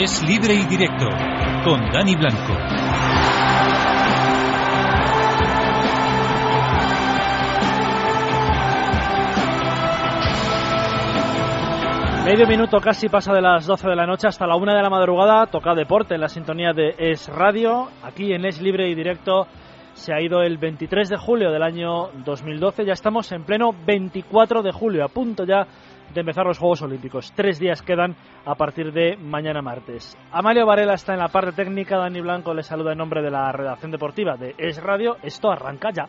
Es libre y directo con Dani Blanco. Medio minuto casi pasa de las 12 de la noche hasta la 1 de la madrugada. Toca deporte en la sintonía de Es Radio. Aquí en Es Libre y Directo se ha ido el 23 de julio del año 2012. Ya estamos en pleno 24 de julio, a punto ya de empezar los Juegos Olímpicos. Tres días quedan a partir de mañana martes. Amalio Varela está en la parte técnica. Dani Blanco le saluda en nombre de la redacción deportiva de Es Radio. Esto arranca ya.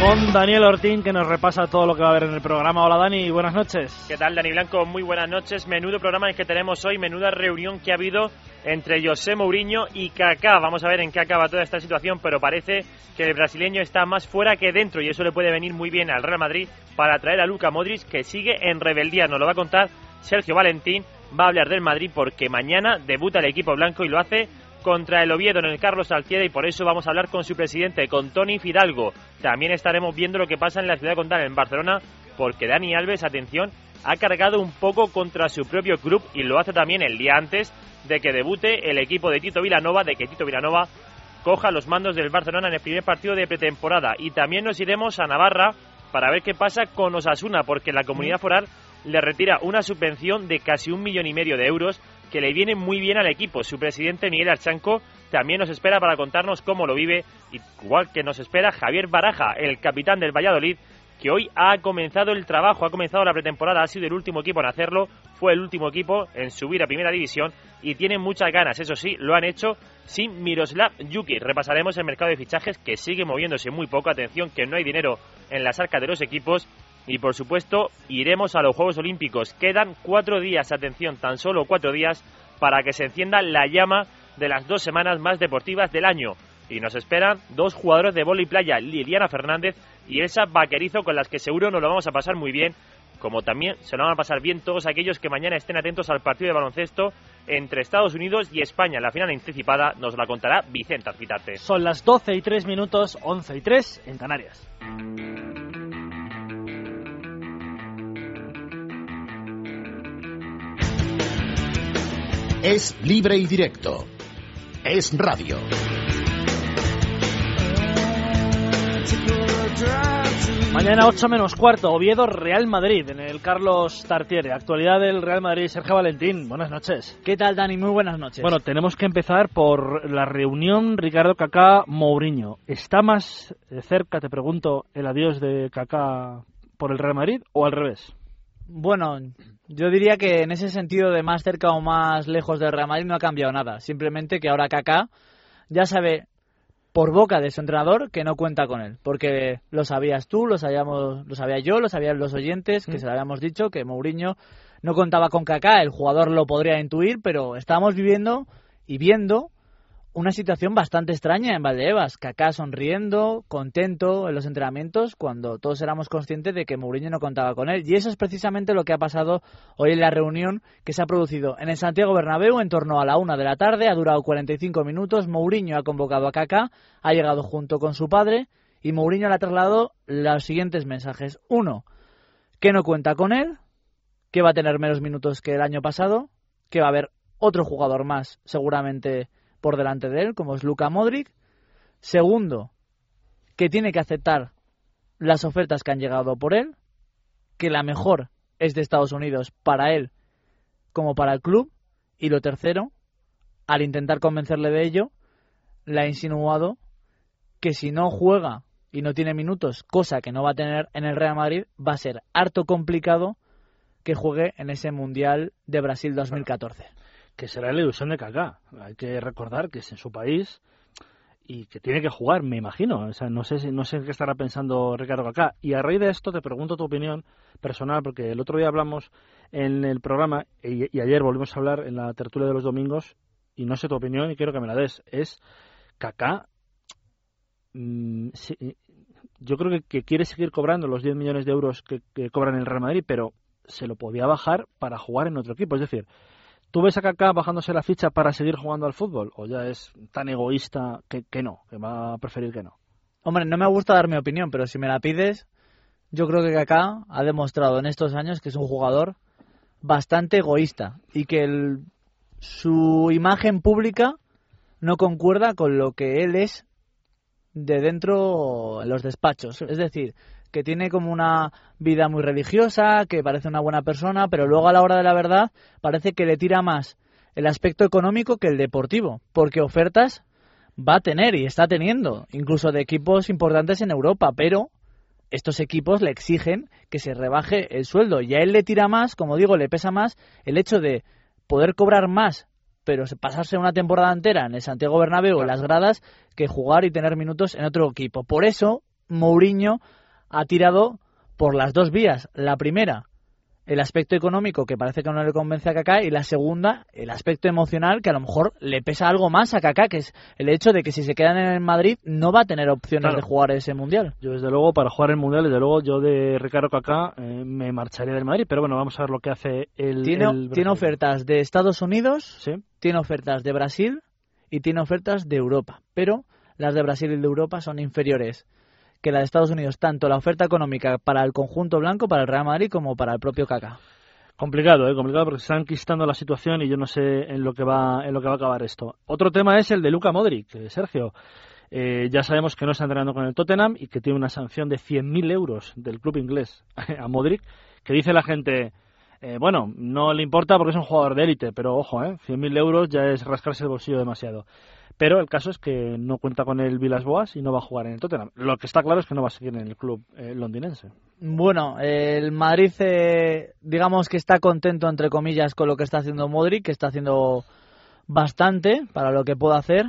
Con Daniel Ortín que nos repasa todo lo que va a haber en el programa. Hola Dani, buenas noches. ¿Qué tal Dani Blanco? Muy buenas noches. Menudo programa el que tenemos hoy, menuda reunión que ha habido entre José Mourinho y Kaká. Vamos a ver en qué acaba toda esta situación, pero parece que el brasileño está más fuera que dentro y eso le puede venir muy bien al Real Madrid para traer a Luca Modric que sigue en rebeldía. Nos lo va a contar Sergio Valentín. Va a hablar del Madrid porque mañana debuta el equipo blanco y lo hace contra el Oviedo en el Carlos Alcieda y por eso vamos a hablar con su presidente, con Tony Fidalgo. También estaremos viendo lo que pasa en la ciudad condal, en Barcelona, porque Dani Alves, atención, ha cargado un poco contra su propio club y lo hace también el día antes de que debute el equipo de Tito Vilanova, de que Tito Vilanova coja los mandos del Barcelona en el primer partido de pretemporada. Y también nos iremos a Navarra para ver qué pasa con Osasuna, porque la comunidad foral le retira una subvención de casi un millón y medio de euros que le viene muy bien al equipo. Su presidente Miguel Archanco también nos espera para contarnos cómo lo vive, igual que nos espera Javier Baraja, el capitán del Valladolid, que hoy ha comenzado el trabajo, ha comenzado la pretemporada, ha sido el último equipo en hacerlo, fue el último equipo en subir a primera división y tienen muchas ganas, eso sí, lo han hecho sin Miroslav Yuki. Repasaremos el mercado de fichajes que sigue moviéndose muy poco, atención que no hay dinero en las arcas de los equipos y por supuesto, iremos a los Juegos Olímpicos. Quedan cuatro días, atención, tan solo cuatro días para que se encienda la llama de las dos semanas más deportivas del año. Y nos esperan dos jugadores de y playa, Liliana Fernández y Elsa Vaquerizo, con las que seguro nos lo vamos a pasar muy bien, como también se lo van a pasar bien todos aquellos que mañana estén atentos al partido de baloncesto entre Estados Unidos y España. La final anticipada nos la contará Vicente Arquitarte. Son las 12 y 3 minutos, 11 y 3 en Canarias. Es libre y directo. Es radio. Mañana 8 menos cuarto, Oviedo, Real Madrid, en el Carlos Tartiere. Actualidad del Real Madrid, Sergio Valentín. Buenas noches. ¿Qué tal, Dani? Muy buenas noches. Bueno, tenemos que empezar por la reunión Ricardo Cacá Mourinho. ¿Está más cerca, te pregunto, el adiós de Cacá por el Real Madrid o al revés? Bueno, yo diría que en ese sentido de más cerca o más lejos del Real Madrid no ha cambiado nada. Simplemente que ahora Kaká ya sabe por boca de su entrenador que no cuenta con él. Porque lo sabías tú, lo, sabíamos, lo sabía yo, lo sabían los oyentes, que se lo habíamos dicho, que Mourinho no contaba con Kaká. El jugador lo podría intuir, pero estamos viviendo y viendo una situación bastante extraña en Valdebebas. Kaká sonriendo, contento en los entrenamientos, cuando todos éramos conscientes de que Mourinho no contaba con él. Y eso es precisamente lo que ha pasado hoy en la reunión que se ha producido en el Santiago Bernabéu en torno a la una de la tarde. Ha durado 45 minutos. Mourinho ha convocado a Kaká, ha llegado junto con su padre y Mourinho le ha trasladado los siguientes mensajes. Uno, que no cuenta con él, que va a tener menos minutos que el año pasado, que va a haber otro jugador más, seguramente por delante de él, como es Luka Modric. Segundo, que tiene que aceptar las ofertas que han llegado por él, que la mejor es de Estados Unidos para él como para el club. Y lo tercero, al intentar convencerle de ello, le ha insinuado que si no juega y no tiene minutos, cosa que no va a tener en el Real Madrid, va a ser harto complicado que juegue en ese Mundial de Brasil 2014 que será la ilusión de Kaká. Hay que recordar que es en su país y que tiene que jugar, me imagino. O sea, no sé, no sé qué estará pensando Ricardo Kaká. Y a raíz de esto te pregunto tu opinión personal, porque el otro día hablamos en el programa y, ayer volvimos a hablar en la tertulia de los domingos y no sé tu opinión y quiero que me la des. Es Kaká. Mm, yo creo que, quiere seguir cobrando los 10 millones de euros que, que cobran el Real Madrid, pero se lo podía bajar para jugar en otro equipo. Es decir, ¿Tú ves a Kaká bajándose la ficha para seguir jugando al fútbol? ¿O ya es tan egoísta que, que no, que va a preferir que no? Hombre, no me gusta dar mi opinión, pero si me la pides, yo creo que Kaká ha demostrado en estos años que es un jugador bastante egoísta y que el, su imagen pública no concuerda con lo que él es de dentro en los despachos. Es decir, que tiene como una vida muy religiosa, que parece una buena persona, pero luego a la hora de la verdad parece que le tira más el aspecto económico que el deportivo, porque ofertas va a tener y está teniendo, incluso de equipos importantes en Europa, pero estos equipos le exigen que se rebaje el sueldo y a él le tira más, como digo, le pesa más el hecho de poder cobrar más, pero pasarse una temporada entera en el Santiago Bernabéu en las gradas que jugar y tener minutos en otro equipo. Por eso Mourinho ha tirado por las dos vías. La primera, el aspecto económico que parece que no le convence a Kaká y la segunda, el aspecto emocional que a lo mejor le pesa algo más a Kaká, que es el hecho de que si se quedan en Madrid no va a tener opciones de jugar ese mundial. Yo desde luego para jugar el mundial, desde luego yo de Ricardo Kaká eh, me marcharía del Madrid, pero bueno, vamos a ver lo que hace el Tiene, tiene ofertas de Estados Unidos, ¿Sí? tiene ofertas de Brasil y tiene ofertas de Europa, pero las de Brasil y de Europa son inferiores que la de Estados Unidos, tanto la oferta económica para el conjunto blanco, para el Real Madrid, como para el propio Kaká. Complicado, ¿eh? complicado porque se están enquistando la situación y yo no sé en lo que va en lo que va a acabar esto. Otro tema es el de Luka Modric, eh, Sergio. Eh, ya sabemos que no está entrenando con el Tottenham y que tiene una sanción de 100.000 euros del club inglés a Modric, que dice la gente, eh, bueno, no le importa porque es un jugador de élite, pero ojo, ¿eh? 100.000 euros ya es rascarse el bolsillo demasiado. Pero el caso es que no cuenta con el Vilas Boas y no va a jugar en el Tottenham. Lo que está claro es que no va a seguir en el club eh, londinense. Bueno, el Madrid, eh, digamos que está contento, entre comillas, con lo que está haciendo Modric, que está haciendo bastante para lo que puede hacer.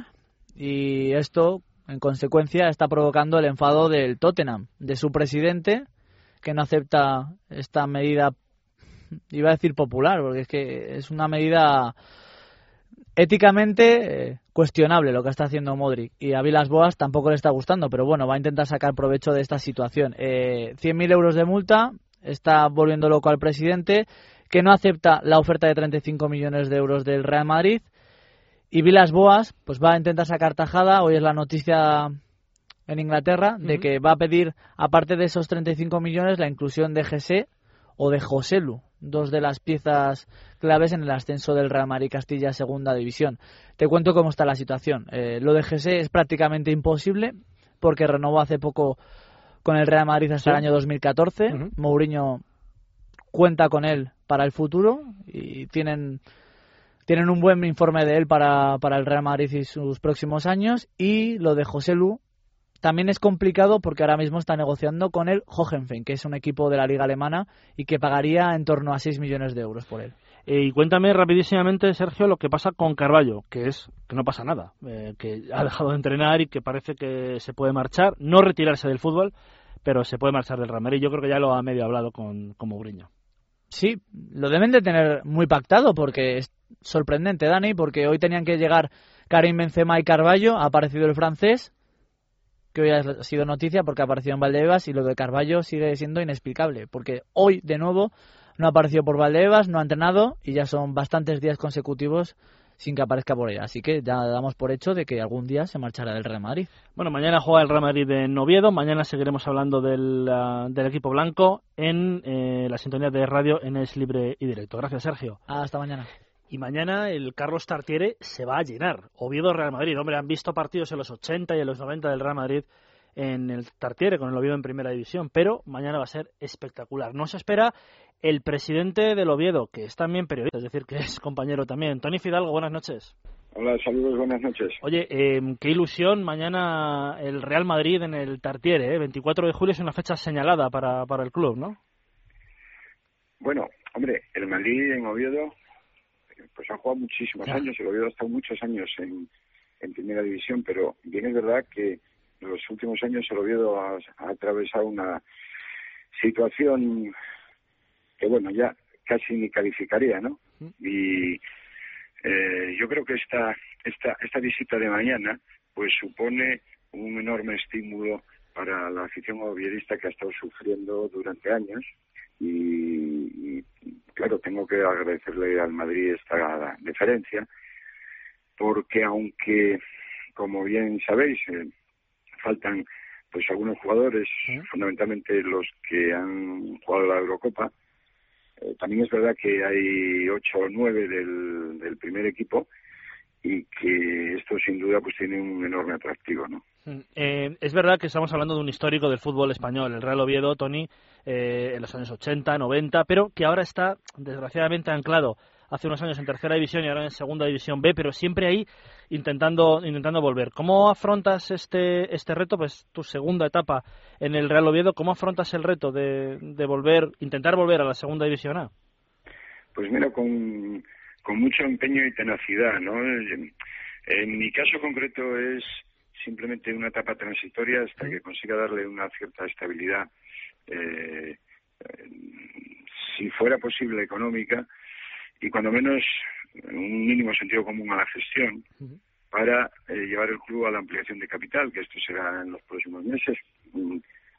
Y esto, en consecuencia, está provocando el enfado del Tottenham, de su presidente, que no acepta esta medida, iba a decir popular, porque es que es una medida éticamente eh, cuestionable lo que está haciendo Modric. Y a Vilas Boas tampoco le está gustando, pero bueno, va a intentar sacar provecho de esta situación. Eh, 100.000 euros de multa, está volviendo loco al presidente, que no acepta la oferta de 35 millones de euros del Real Madrid. Y Vilas Boas pues va a intentar sacar tajada, hoy es la noticia en Inglaterra de que va a pedir, aparte de esos 35 millones, la inclusión de GC o de Joselu, dos de las piezas claves en el ascenso del Real Madrid Castilla a Segunda División. Te cuento cómo está la situación. Eh, lo de GC es prácticamente imposible porque renovó hace poco con el Real Madrid hasta el año 2014. Ujú. Mourinho cuenta con él para el futuro y tienen tienen un buen informe de él para, para el Real Madrid y sus próximos años y lo de José Lu también es complicado porque ahora mismo está negociando con el Hohenfeld, que es un equipo de la liga alemana y que pagaría en torno a 6 millones de euros por él. Eh, y cuéntame rapidísimamente, Sergio, lo que pasa con Carballo, que es que no pasa nada, eh, que ha dejado de entrenar y que parece que se puede marchar, no retirarse del fútbol, pero se puede marchar del Real Madrid. Yo creo que ya lo ha medio hablado con, con Mourinho. Sí, lo deben de tener muy pactado porque es sorprendente, Dani, porque hoy tenían que llegar Karim Benzema y Carballo, ha aparecido el francés, que hoy ha sido noticia porque ha aparecido en Valdebebas y lo de Carballo sigue siendo inexplicable, porque hoy de nuevo no ha aparecido por Valdebebas, no ha entrenado y ya son bastantes días consecutivos sin que aparezca por ella. Así que ya damos por hecho de que algún día se marchará del Real Madrid. Bueno, mañana juega el Real Madrid en Oviedo. Mañana seguiremos hablando del, ah, del equipo blanco en eh, la sintonía de radio en Es Libre y Directo. Gracias, Sergio. Hasta mañana. Y mañana el Carlos Tartiere se va a llenar. Oviedo Real Madrid. Hombre, han visto partidos en los 80 y en los 90 del Real Madrid en el Tartiere con el Oviedo en primera división, pero mañana va a ser espectacular. No se espera el presidente del Oviedo, que es también periodista, es decir, que es compañero también. Tony Fidalgo, buenas noches. Hola, saludos, buenas noches. Oye, eh, qué ilusión mañana el Real Madrid en el Tartiere, ¿eh? 24 de julio es una fecha señalada para, para el club, ¿no? Bueno, hombre, el Madrid en Oviedo, pues ha jugado muchísimos años, el Oviedo ha estado muchos años en, en primera división, pero bien es verdad que en los últimos años el Oviedo ha, ha atravesado una situación que, bueno, ya casi ni calificaría, ¿no? Y eh, yo creo que esta, esta, esta visita de mañana, pues supone un enorme estímulo para la afición ovierista que ha estado sufriendo durante años y, y, claro, ten tengo que agradecerle al Madrid esta deferencia, porque aunque, como bien sabéis, eh, faltan pues algunos jugadores, fundamentalmente los que han jugado la Eurocopa, eh, también es verdad que hay ocho o nueve del, del primer equipo y que esto sin duda pues tiene un enorme atractivo, ¿no? Mm, eh, es verdad que estamos hablando de un histórico del fútbol español, el Real Oviedo, Tony, eh, en los años 80, 90, pero que ahora está desgraciadamente anclado hace unos años en tercera división y ahora en segunda división B, pero siempre ahí intentando intentando volver. ¿Cómo afrontas este este reto? Pues tu segunda etapa en el Real Oviedo, ¿cómo afrontas el reto de, de volver, intentar volver a la segunda división A? Pues mira, con, con mucho empeño y tenacidad, ¿no? En mi caso concreto es simplemente una etapa transitoria hasta que consiga darle una cierta estabilidad, eh, si fuera posible económica, y cuando menos un mínimo sentido común a la gestión para eh, llevar el club a la ampliación de capital, que esto será en los próximos meses.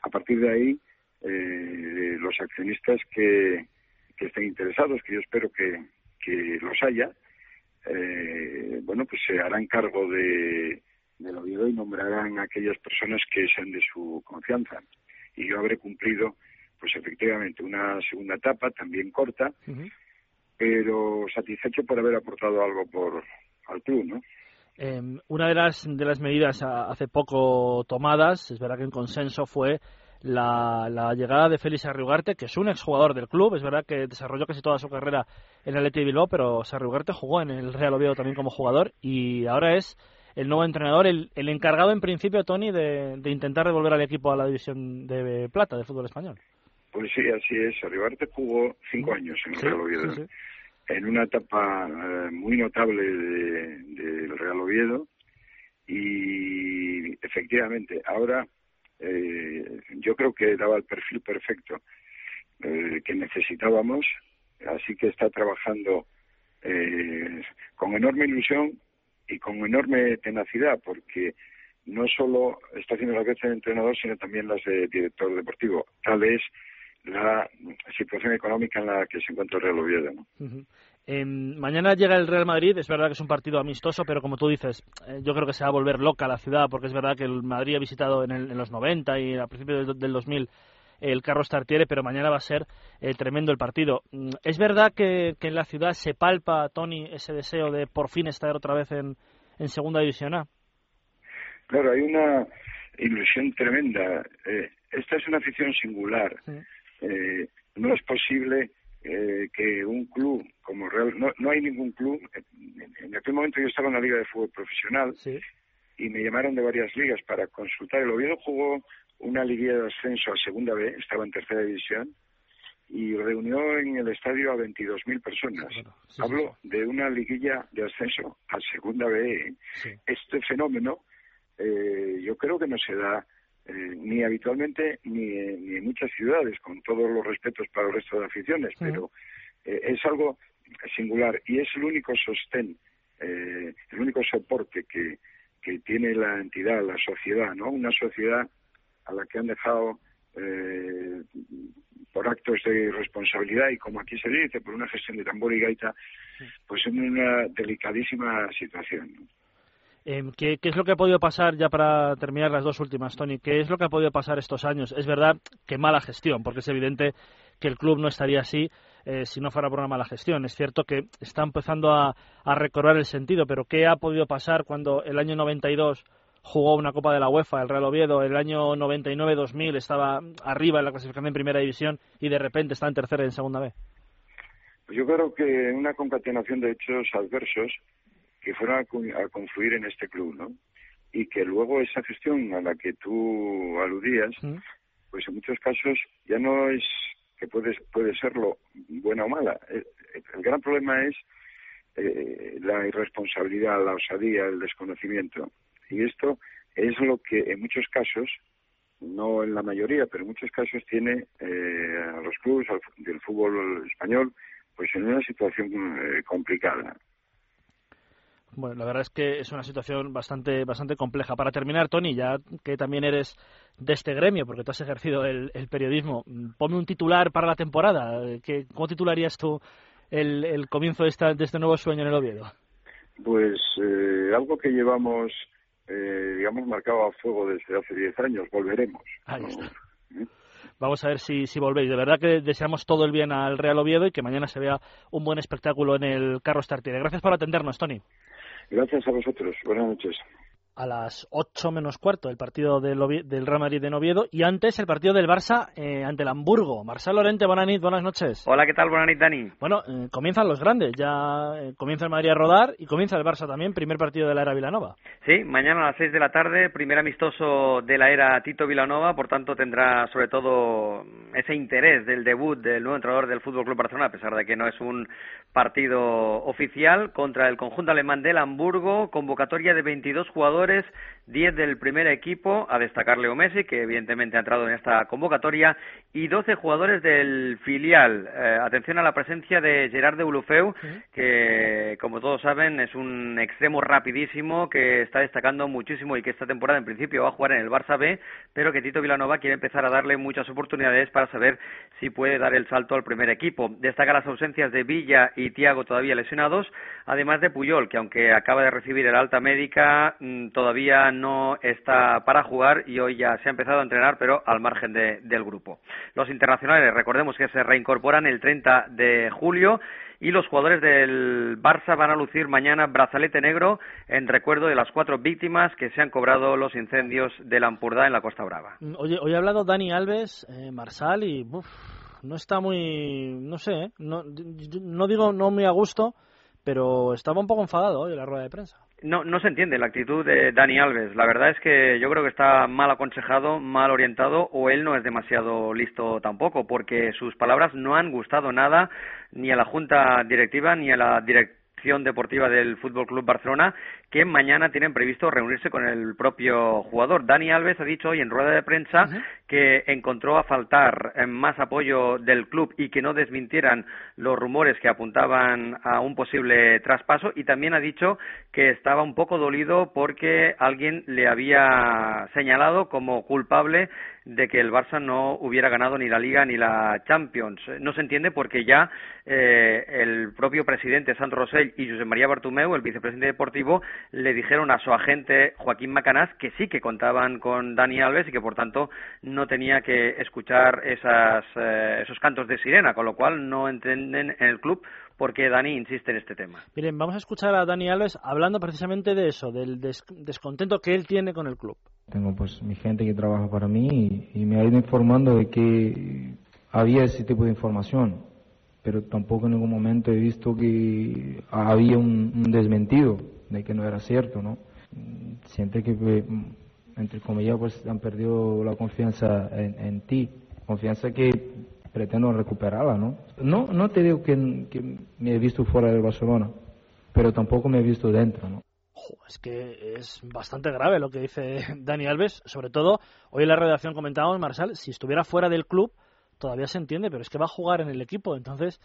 A partir de ahí, eh, los accionistas que, que estén interesados, que yo espero que, que los haya, eh, bueno, pues se harán cargo de, del Oviedo y nombrarán a aquellas personas que sean de su confianza. Y yo habré cumplido, pues efectivamente, una segunda etapa, también corta, pero satisfecho por haber aportado algo por al club, ¿no? Em, una de las, de las medidas hace poco tomadas, es verdad que en consenso, fue la, la, llegada de Félix Arriugarte, que es un exjugador del club. Es verdad que desarrolló casi toda su carrera en el ET Bilbao, pero Arriugarte jugó en el Real Oviedo también como jugador y ahora es el nuevo entrenador, el, el encargado en principio, Tony, de, de, intentar devolver al equipo a la división de plata del fútbol español. Pues sí, así es. Arriugarte jugó cinco años en el Real Oviedo. Sí, sí. En una etapa eh, muy notable del de, de Real Oviedo y efectivamente ahora eh, yo creo que daba el perfil perfecto eh, que necesitábamos, así que está trabajando eh, con enorme ilusión y con enorme tenacidad, porque no solo está haciendo las veces de entrenador, sino también las de director deportivo. Tal es la situación económica en la que se encuentra el Real Oviedo. Eh, mañana llega el Real Madrid, es verdad que es un partido amistoso, pero como tú dices, eh, yo creo que se va a volver loca la ciudad, porque es verdad que el Madrid ha visitado en, el, en los 90 y a principios del, del 2000 el Carlos Tartiere, pero mañana va a ser eh, tremendo el partido. Mm, ¿Es verdad que, que, en la ciudad se palpa, Tony, ese deseo de por fin estar otra vez en, en Segunda División A? Claro, hay una ilusión tremenda. Eh, esta es una afición singular. Sí. Eh, no es posible eh, que un club como Real, no, no hay ningún club, en, en, aquel momento yo estaba en la Liga de Fútbol Profesional sí. y me llamaron de varias ligas para consultar. El Oviedo jugó una liguilla de ascenso a Segunda B, estaba en Tercera División, y reunió en el estadio a 22.000 personas. Bueno, sí, Hablo sí. de una liguilla de ascenso a Segunda B. Este fenómeno eh, yo creo que no se da eh, ni habitualmente ni, ni, en muchas ciudades, con todos los respetos para el resto de aficiones, pero eh, es algo singular y es el único sostén, eh, el único soporte que, que tiene la entidad, la sociedad, ¿no? Una sociedad a la que han dejado eh, por actos de irresponsabilidad y como aquí se dice, por una gestión de tambor y gaita, pues en una delicadísima situación. ¿no? Eh, ¿qué, ¿qué, es lo que ha podido pasar, ya para terminar las dos últimas, Tony? ¿Qué es lo que ha podido pasar estos años? Es verdad que mala gestión, porque es evidente que el club no estaría así eh, si no fuera por una mala gestión. Es cierto que está empezando a, a recobrar el sentido, pero ¿qué ha podido pasar cuando el año 92 jugó una Copa de la UEFA, el Real Oviedo, el año 99-2000 estaba arriba en la clasificación en Primera División y de repente está en tercera y en Segunda B? Yo creo que una concatenación de hechos adversos que fueron a, a, confluir en este club, ¿no? Y que luego esa gestión a la que tú aludías, ¿Mm? pues en muchos casos ya no es que puede, puede serlo buena o mala. El, el gran problema es eh, la irresponsabilidad, la osadía, el desconocimiento. Y esto es lo que en muchos casos, no en la mayoría, pero en muchos casos tiene eh, a los clubes del fútbol español pues en una situación eh, complicada. Bueno, la verdad es que es una situación bastante bastante compleja. Para terminar, Tony, ya que también eres de este gremio, porque tú has ejercido el, el periodismo, ponme un titular para la temporada. ¿Qué, ¿Cómo titularías tú el, el comienzo de, esta, de este nuevo sueño en el Oviedo? Pues eh, algo que llevamos, eh, digamos, marcado a fuego desde hace 10 años, volveremos. Ahí ¿no? está. ¿Eh? Vamos a ver si, si volvéis. De verdad que deseamos todo el bien al Real Oviedo y que mañana se vea un buen espectáculo en el Carlos Tartiere. Gracias por atendernos, Tony. Gracias a vosotros. Buenas noches. A las 8 menos cuarto el partido del, del Real Madrid en Oviedo y antes el partido del Barça eh, ante el Hamburgo. Marcelo Lorente, buenas noches, buenas noches. Hola, ¿qué tal? Buenas noches, Dani. Bueno, eh, comienzan los grandes, ya eh, comienza el Madrid a rodar y comienza el Barça también, primer partido de la era Vilanova. Sí, mañana a las 6 de la tarde, primer amistoso de la era Tito Vilanova, por tanto tendrá sobre todo ese interés del debut del nuevo entrenador del Fútbol Club Barcelona, a pesar de que no es un partido oficial, contra el conjunto alemán del Hamburgo, convocatoria de 22 jugadores, 10 del primer equipo, a destacar Leo Messi, que evidentemente ha entrado en esta convocatoria, y 12 jugadores del filial. Eh, atención a la presencia de Gerard de Ulufeu, que como todos saben es un extremo rapidísimo que está destacando muchísimo y que esta temporada en principio va a jugar en el Barça B, pero que Tito Vilanova quiere empezar a darle muchas oportunidades para saber si puede dar el salto al primer equipo. Destaca las ausencias de Villa y Tiago todavía lesionados, además de Puyol, que aunque acaba de recibir el alta médica, mm, todavía no está para jugar y hoy ya se ha empezado a entrenar, pero al margen de- del grupo. Los internacionales, recordemos que se reincorporan el 30 de julio y los jugadores del Barça van a lucir mañana brazalete negro en recuerdo de las cuatro víctimas que se han cobrado los incendios de la Ampurdá en la Costa Brava. Mm, Oye, hoy ha hablado Dani Alves, eh, Marsal y uf, no está muy, no sé, ¿eh? no, digo no muy a gusto, pero estaba un poco enfadado hoy en la rueda de prensa. No, no se entiende la actitud de Dani Alves. La verdad es que yo creo que está mal aconsejado, mal orientado o él no es demasiado listo tampoco, porque sus palabras no han gustado nada ni a la Junta Directiva ni a la Dirección Deportiva del Fútbol Club Barcelona, que mañana tienen previsto reunirse con el propio jugador. Dani Alves ha dicho hoy en rueda de prensa que encontró a faltar eh, más apoyo del club y que no desmintieran los rumores que apuntaban a un posible traspaso y también ha dicho que estaba un poco dolido porque alguien le había señalado como culpable de que el Barça no hubiera ganado ni la Liga ni la Champions. No se entiende porque ya eh, el propio presidente Sandro Rosell y José María Bartomeu, el vicepresidente deportivo, le dijeron a su agente Joaquín Macanás que sí que contaban con Dani Alves y que por tanto no tenía que escuchar esas, eh, esos cantos de sirena, con lo cual no entienden en el club por qué Dani insiste en este tema. Miren, vamos a escuchar a Dani Alves hablando precisamente de eso, del des- descontento que él tiene con el club. Tengo pues mi gente que trabaja para mí y, y me ha ido informando de que había ese tipo de información, pero tampoco en ningún momento he visto que había un, un desmentido de que no era cierto, ¿no? Siente que, pues, entre comillas, pues han perdido la confianza en, en ti, confianza que pretendo recuperarla, ¿no? No, no te digo que, que me he visto fuera del Barcelona, pero tampoco me he visto dentro, ¿no? Es que es bastante grave lo que dice Dani Alves, sobre todo hoy en la redacción comentábamos, Marsal, si estuviera fuera del club todavía se entiende, pero es que va a jugar en el equipo, entonces,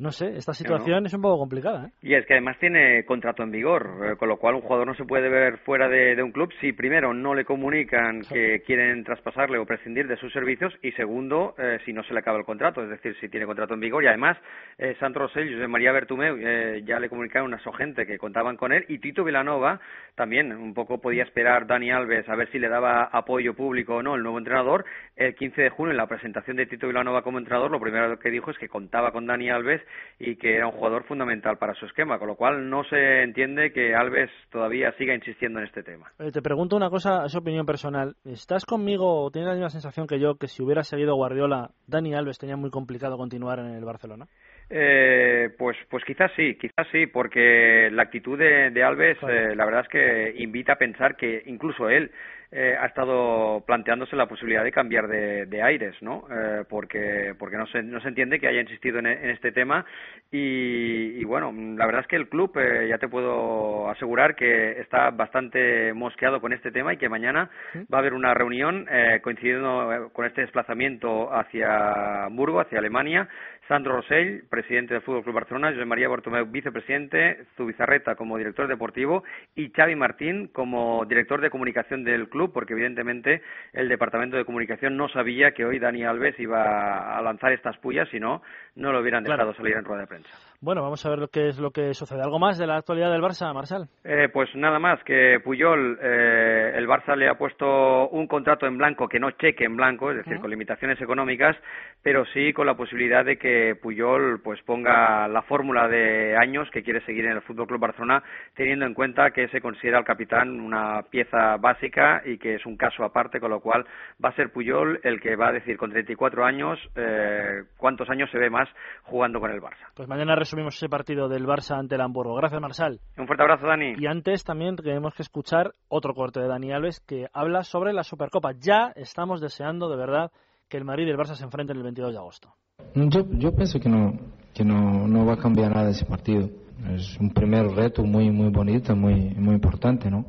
no sé, esta situación es un poco complicada. ¿eh? Y es que además tiene contrato en vigor, eh, con lo cual un jugador no se puede ver fuera de, de un club si primero no le comunican que quieren traspasarle o prescindir de sus servicios y segundo, eh, si no se le acaba el contrato, es decir, si tiene contrato en vigor. Y además, eh, Sandro Rosell y José María Bertumeu eh, ya le comunicaron a su gente que contaban con él y Tito Vilanova también un poco podía esperar Dani Alves a ver si le daba apoyo público o no el nuevo entrenador. El 15 de junio, en la presentación de Tito Vilanova como entrenador, lo primero que dijo es que contaba con Dani Alves y que era un jugador fundamental para su esquema, con lo cual no se entiende que Alves todavía siga insistiendo en este tema. Te pregunto una cosa, es opinión personal. ¿Estás conmigo o tienes la misma sensación que yo que si hubiera seguido Guardiola, Dani Alves tenía muy complicado continuar en el Barcelona? Eh, pues, pues quizás sí, quizás sí, porque la actitud de, de Alves, eh, la verdad es que invita a pensar que incluso él eh, ha estado planteándose la posibilidad de cambiar de, de aires, ¿no? Eh, porque porque no se, no se entiende que haya insistido en, en este tema y, y, bueno, la verdad es que el club, eh, ya te puedo asegurar que está bastante mosqueado con este tema y que mañana va a haber una reunión eh, coincidiendo con este desplazamiento hacia Hamburgo, hacia Alemania, Sandro Rosell, presidente del Fútbol Club Barcelona, José María Bartomeu, vicepresidente, Zubizarreta como director deportivo y Xavi Martín como director de comunicación del club, porque evidentemente el departamento de comunicación no sabía que hoy Dani Alves iba a lanzar estas pullas, si no, no lo hubieran dejado salir en rueda de prensa. Bueno, vamos a ver lo que es lo que sucede. ¿Algo más de la actualidad del Barça, Marcel? Eh, pues nada más, que Puyol, eh, el Barça le ha puesto un contrato en blanco, que no cheque en blanco, es decir, con limitaciones económicas, pero sí con la posibilidad de que Puyol pues ponga la fórmula de años que quiere seguir en el Fútbol Club Barcelona, teniendo en cuenta que se considera al capitán una pieza básica y que es un caso aparte, con lo cual va a ser Puyol el que va a decir con 34 años eh, cuántos años se ve más jugando con el Barça. Pues mañana resumimos ese partido del Barça ante el Hamburgo. Gracias, Marsal. Un fuerte abrazo, Dani. Y antes también tenemos que escuchar otro corte de Dani Alves que habla sobre la Supercopa. Ya estamos deseando de verdad que el Madrid y el Barça se enfrenten el 22 de agosto. Yo, yo pienso que no, que no, no va a cambiar nada ese partido. Es un primer reto muy, muy bonito, muy, muy importante, ¿no?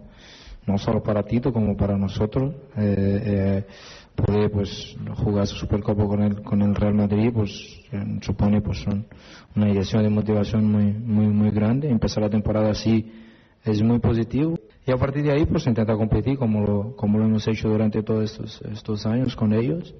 No solo para Tito como para nosotros. Eh, eh, poder pues jugar su Supercopa con el con el Real Madrid pues eh, supone pues un, una inyección de motivación muy muy muy grande. Empezar la temporada así es muy positivo. Y a partir de ahí pues intentar competir como lo, como lo hemos hecho durante todos estos estos años con ellos.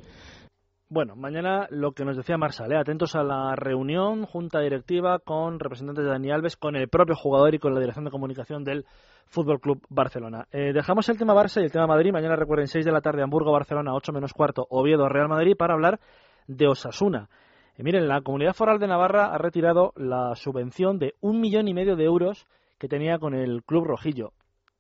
Bueno, mañana lo que nos decía Marsal, ¿eh? atentos a la reunión, junta directiva con representantes de Dani Alves, con el propio jugador y con la dirección de comunicación del Fútbol Club Barcelona. Eh, dejamos el tema Barça y el tema Madrid. Mañana recuerden 6 de la tarde Hamburgo, Barcelona, 8 menos cuarto, Oviedo, Real Madrid, para hablar de Osasuna. Eh, miren, la Comunidad Foral de Navarra ha retirado la subvención de un millón y medio de euros que tenía con el Club Rojillo.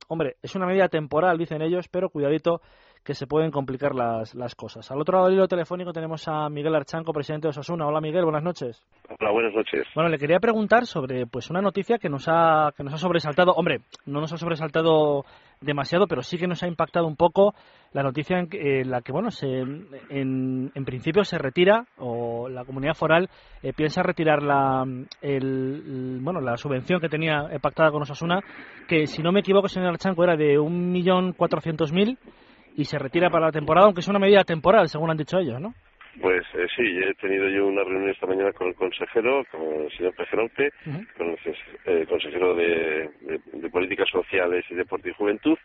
Hombre, es una medida temporal, dicen ellos, pero cuidadito que se pueden complicar las, las cosas. Al otro lado del hilo telefónico tenemos a Miguel Archanco, presidente de Osasuna. Hola Miguel, buenas noches. Hola, buenas noches. Bueno, le quería preguntar sobre pues una noticia que nos ha que nos ha sobresaltado. Hombre, no nos ha sobresaltado demasiado, pero sí que nos ha impactado un poco la noticia en, la que, bueno, se, en, en, principio se retira o la comunidad foral eh, piensa retirar la, el, bueno, la subvención que tenía pactada con Osasuna, que si no me equivoco, señor Archanco, era de 1.400.000 y se retira para la temporada, aunque es una medida temporal, según han dicho ellos, ¿no? Pues eh, sí, he tenido yo una reunión esta mañana con el consejero, con el señor Pejerote, uh -huh. con el eh, consejero de, de, de, Políticas Sociales y Deporte y Juventud,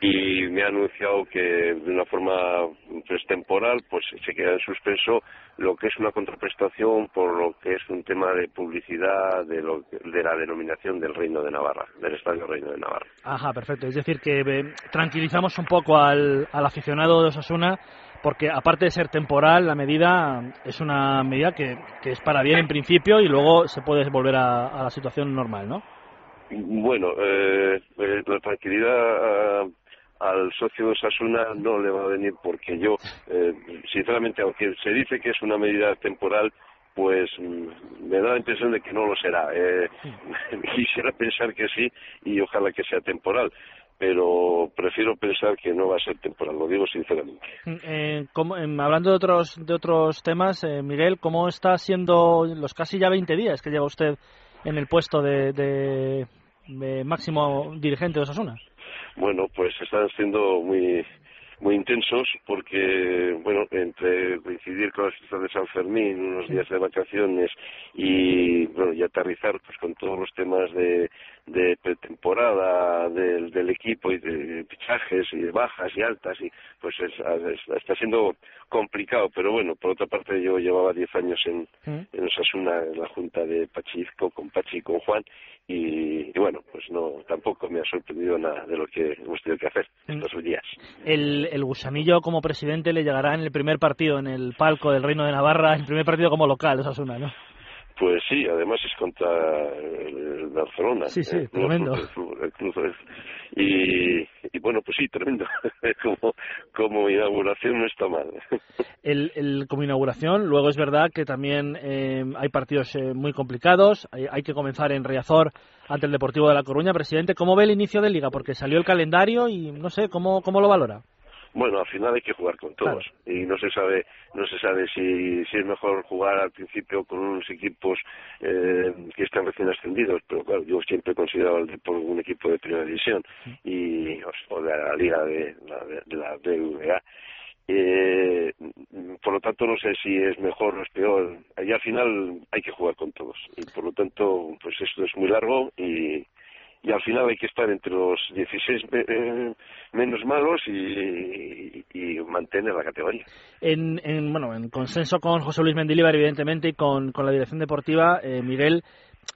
y me ha anunciado que de una forma pues, temporal pues se queda en suspenso lo que es una contraprestación por lo que es un tema de publicidad de, lo, de la denominación del Reino de Navarra, del Estadio Reino de Navarra. Ajá, perfecto. Es decir, que eh, tranquilizamos un poco al, al aficionado de Osasuna porque aparte de ser temporal, la medida es una medida que, que es para bien en principio y luego se puede volver a, a la situación normal, ¿no? Bueno, eh, eh, la tranquilidad al socio de Osasuna no le va a venir porque yo, eh, sinceramente, aunque se dice que es una medida temporal, pues me da la impresión de que no lo será. Eh, quisiera pensar que sí y ojalá que sea temporal pero prefiero pensar que no va a ser temporal, lo digo sinceramente. Eh, como, eh, hablando de otros, de otros temas, eh, Miguel, ¿cómo está siendo los casi ya 20 días que lleva usted en el puesto de, de máximo dirigente de Osasuna? Bueno, pues están siendo muy muy intensos porque, bueno, entre coincidir con las fiestas de San Fermín, unos días de vacaciones y, bueno, y aterrizar pues con todos los temas de, de pretemporada del, del equipo y de fichajes y de bajas y altas y pues es, es, está siendo complicado. Pero bueno por otra parte yo llevaba 10 años en, en Osasuna en la junta de Pachizco con Pachi y con Juan y, y, bueno pues no tampoco me ha sorprendido nada de lo que hemos tenido que hacer ¿Mm? estos días el, el gusanillo como presidente le llegará en el primer partido en el palco del Reino de Navarra el primer partido como local Osasuna ¿no? Pues sí, además es contra el Barcelona. Sí, sí, el tremendo. Club, el club, el y, y, bueno, pues sí, tremendo. como, como inauguración no está mal. el, el, como inauguración, luego es verdad que también eh, hay partidos eh, muy complicados. Hay, hay, que comenzar en Riazor ante el Deportivo de La Coruña. Presidente, ¿cómo ve el inicio de Liga? Porque salió el calendario y no sé, ¿cómo, cómo lo valora? Bueno al final hay que jugar con todos. Claro. y no se sabe no se sabe si, si es mejor jugar al principio con unos equipos eh, que están recién ascendidos pero claro yo siempre he considerado el Depor un equipo de primera división y o de la liga de la de la BVA eh, por lo tanto no sé si es mejor o es peor. Y al final hay que jugar con todos. Y por lo tanto pues esto es muy largo y y al final hay que estar entre los 16 eh, menos malos y, y, y, mantener la categoría. En, en, bueno, en consenso con José Luis Mendilibar, evidentemente, y con, con la dirección deportiva, eh, Miguel,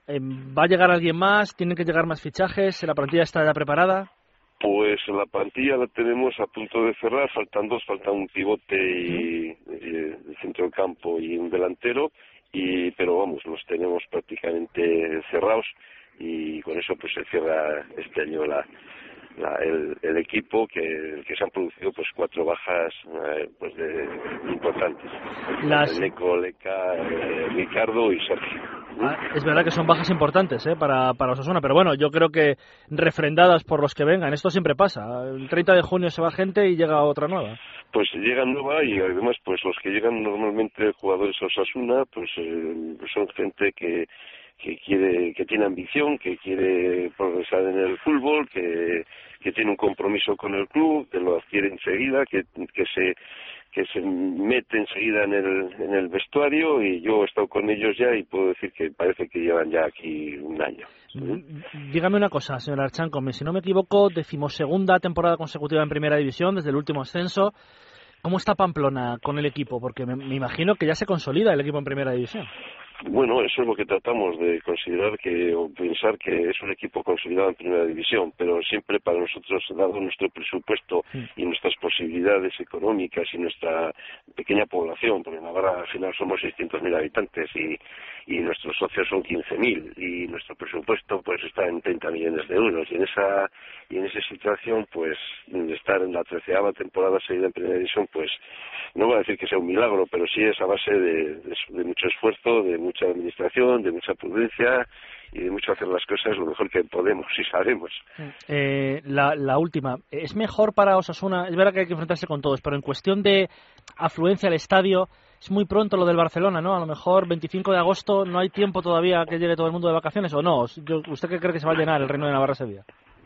¿Va a llegar alguien más? ¿Tienen que llegar más fichajes? ¿La plantilla está ya preparada? Pues la plantilla la tenemos a punto de cerrar, faltan dos, falta un pivote y, el centro del campo y un delantero, y pero vamos, los tenemos prácticamente cerrados y con eso pues se cierra este año la, el, equipo que, que se han producido pues cuatro bajas eh, pues de importantes Las... Leco, Leca, eh, Ricardo y Sergio ah, es verdad que son bajas importantes ¿eh? para, para Osasuna, pero bueno, yo creo que refrendadas por los que vengan. Esto siempre pasa. El 30 de junio se va gente y llega otra nueva. Pues llega nueva y además pues los que llegan normalmente jugadores Osasuna pues eh, son gente que que quiere que tiene ambición que quiere progresar en el fútbol que, que tiene un compromiso con el club que lo adquiere enseguida que, que se que se mete enseguida en el, en el vestuario y yo he estado con ellos ya y puedo decir que parece que llevan ya aquí un año. Dígame una cosa, señor Archancome, si no me equivoco, decimosegunda temporada consecutiva en Primera División desde el último ascenso. ¿Cómo está Pamplona con el equipo? Porque me, me imagino que ya se consolida el equipo en Primera División. Bueno, eso es lo que tratamos de considerar que o pensar que es un equipo consolidado en primera división, pero siempre para nosotros, dado nuestro presupuesto y nuestras posibilidades económicas y nuestra pequeña población, porque en Navarra al final somos 600.000 habitantes y, y nuestros socios son 15.000 y nuestro presupuesto pues está en 30 millones de euros. Y en esa y en esa situación pues estar en la treceava temporada seguida en primera división pues no voy a decir que sea un milagro, pero sí es a base de, de, mucho esfuerzo, de mucha administración, de mucha prudencia y de mucho hacer las cosas lo mejor que podemos y sabemos. Eh, la, la, última, ¿es mejor para Osasuna? Es verdad que hay que enfrentarse con todos, pero en cuestión de afluencia al estadio, es muy pronto lo del Barcelona, ¿no? A lo mejor 25 de agosto no hay tiempo todavía que llegue todo el mundo de vacaciones, ¿o no? ¿Usted qué cree que se va a llenar el Reino de Navarra ese día?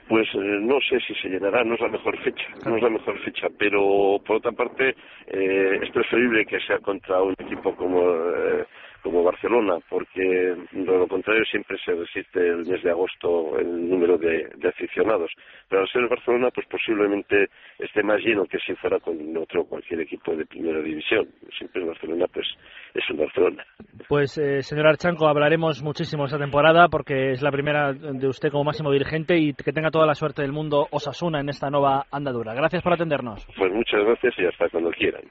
pues eh, no sé si se llenará, no es la mejor fecha, no es la mejor fecha, pero por otra parte eh, es preferible que sea contra un equipo como eh, como Barcelona, porque de lo contrario siempre se resiste el mes de agosto el número de, aficionados. Pero al ser el Barcelona, pues posiblemente esté más lleno que si fuera con otro cualquier equipo de primera división. Siempre el Barcelona, pues es un Barcelona. Pues, eh, señor Archanco, hablaremos muchísimo esta temporada porque es la primera de usted como máximo dirigente y que tenga toda la suerte del mundo Osasuna en esta nueva andadura. Gracias por atendernos. Pues muchas gracias y hasta cuando quieran.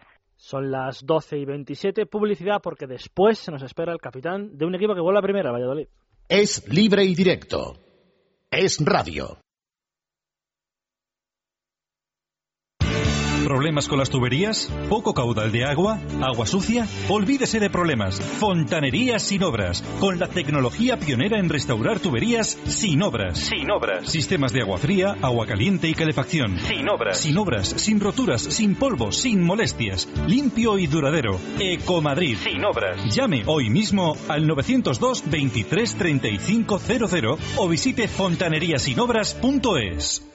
Son las 12 y 27. Publicidad porque después se nos espera el capitán de un equipo que vuelve a primera, Valladolid. Es libre y directo. Es radio. ¿Problemas con las tuberías? ¿Poco caudal de agua? ¿Agua sucia? Olvídese de problemas. Fontanerías sin obras. Con la tecnología pionera en restaurar tuberías sin obras. Sin obras. Sistemas de agua fría, agua caliente y calefacción. Sin obras. Sin obras, sin roturas, sin polvo, sin molestias. Limpio y duradero. Ecomadrid. Sin obras. Llame hoy mismo al 902 23 35 00 o visite fontaneríasinobras.es.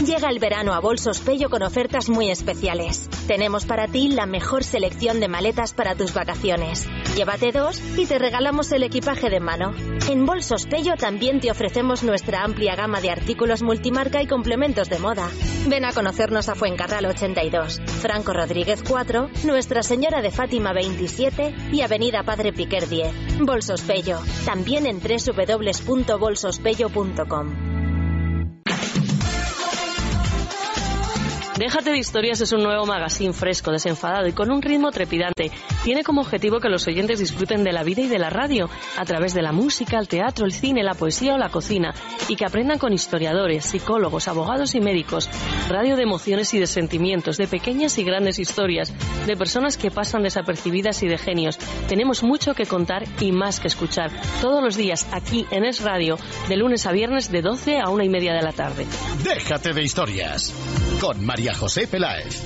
Llega el verano a Bolsos Pello con ofertas muy especiales. Tenemos para ti la mejor selección de maletas para tus vacaciones. Llévate dos y te regalamos el equipaje de mano. En Bolsos Pello también te ofrecemos nuestra amplia gama de artículos multimarca y complementos de moda. Ven a conocernos a Fuencarral 82, Franco Rodríguez 4, Nuestra Señora de Fátima 27 y Avenida Padre Piquer 10. Bolsos Pello, también en www.bolsospello.com. Déjate de historias es un nuevo magazine fresco, desenfadado y con un ritmo trepidante. Tiene como objetivo que los oyentes disfruten de la vida y de la radio a través de la música, el teatro, el cine, la poesía o la cocina y que aprendan con historiadores, psicólogos, abogados y médicos. Radio de emociones y de sentimientos, de pequeñas y grandes historias, de personas que pasan desapercibidas y de genios. Tenemos mucho que contar y más que escuchar. Todos los días aquí en Es Radio, de lunes a viernes de 12 a una y media de la tarde. Déjate de historias con María José Peláez.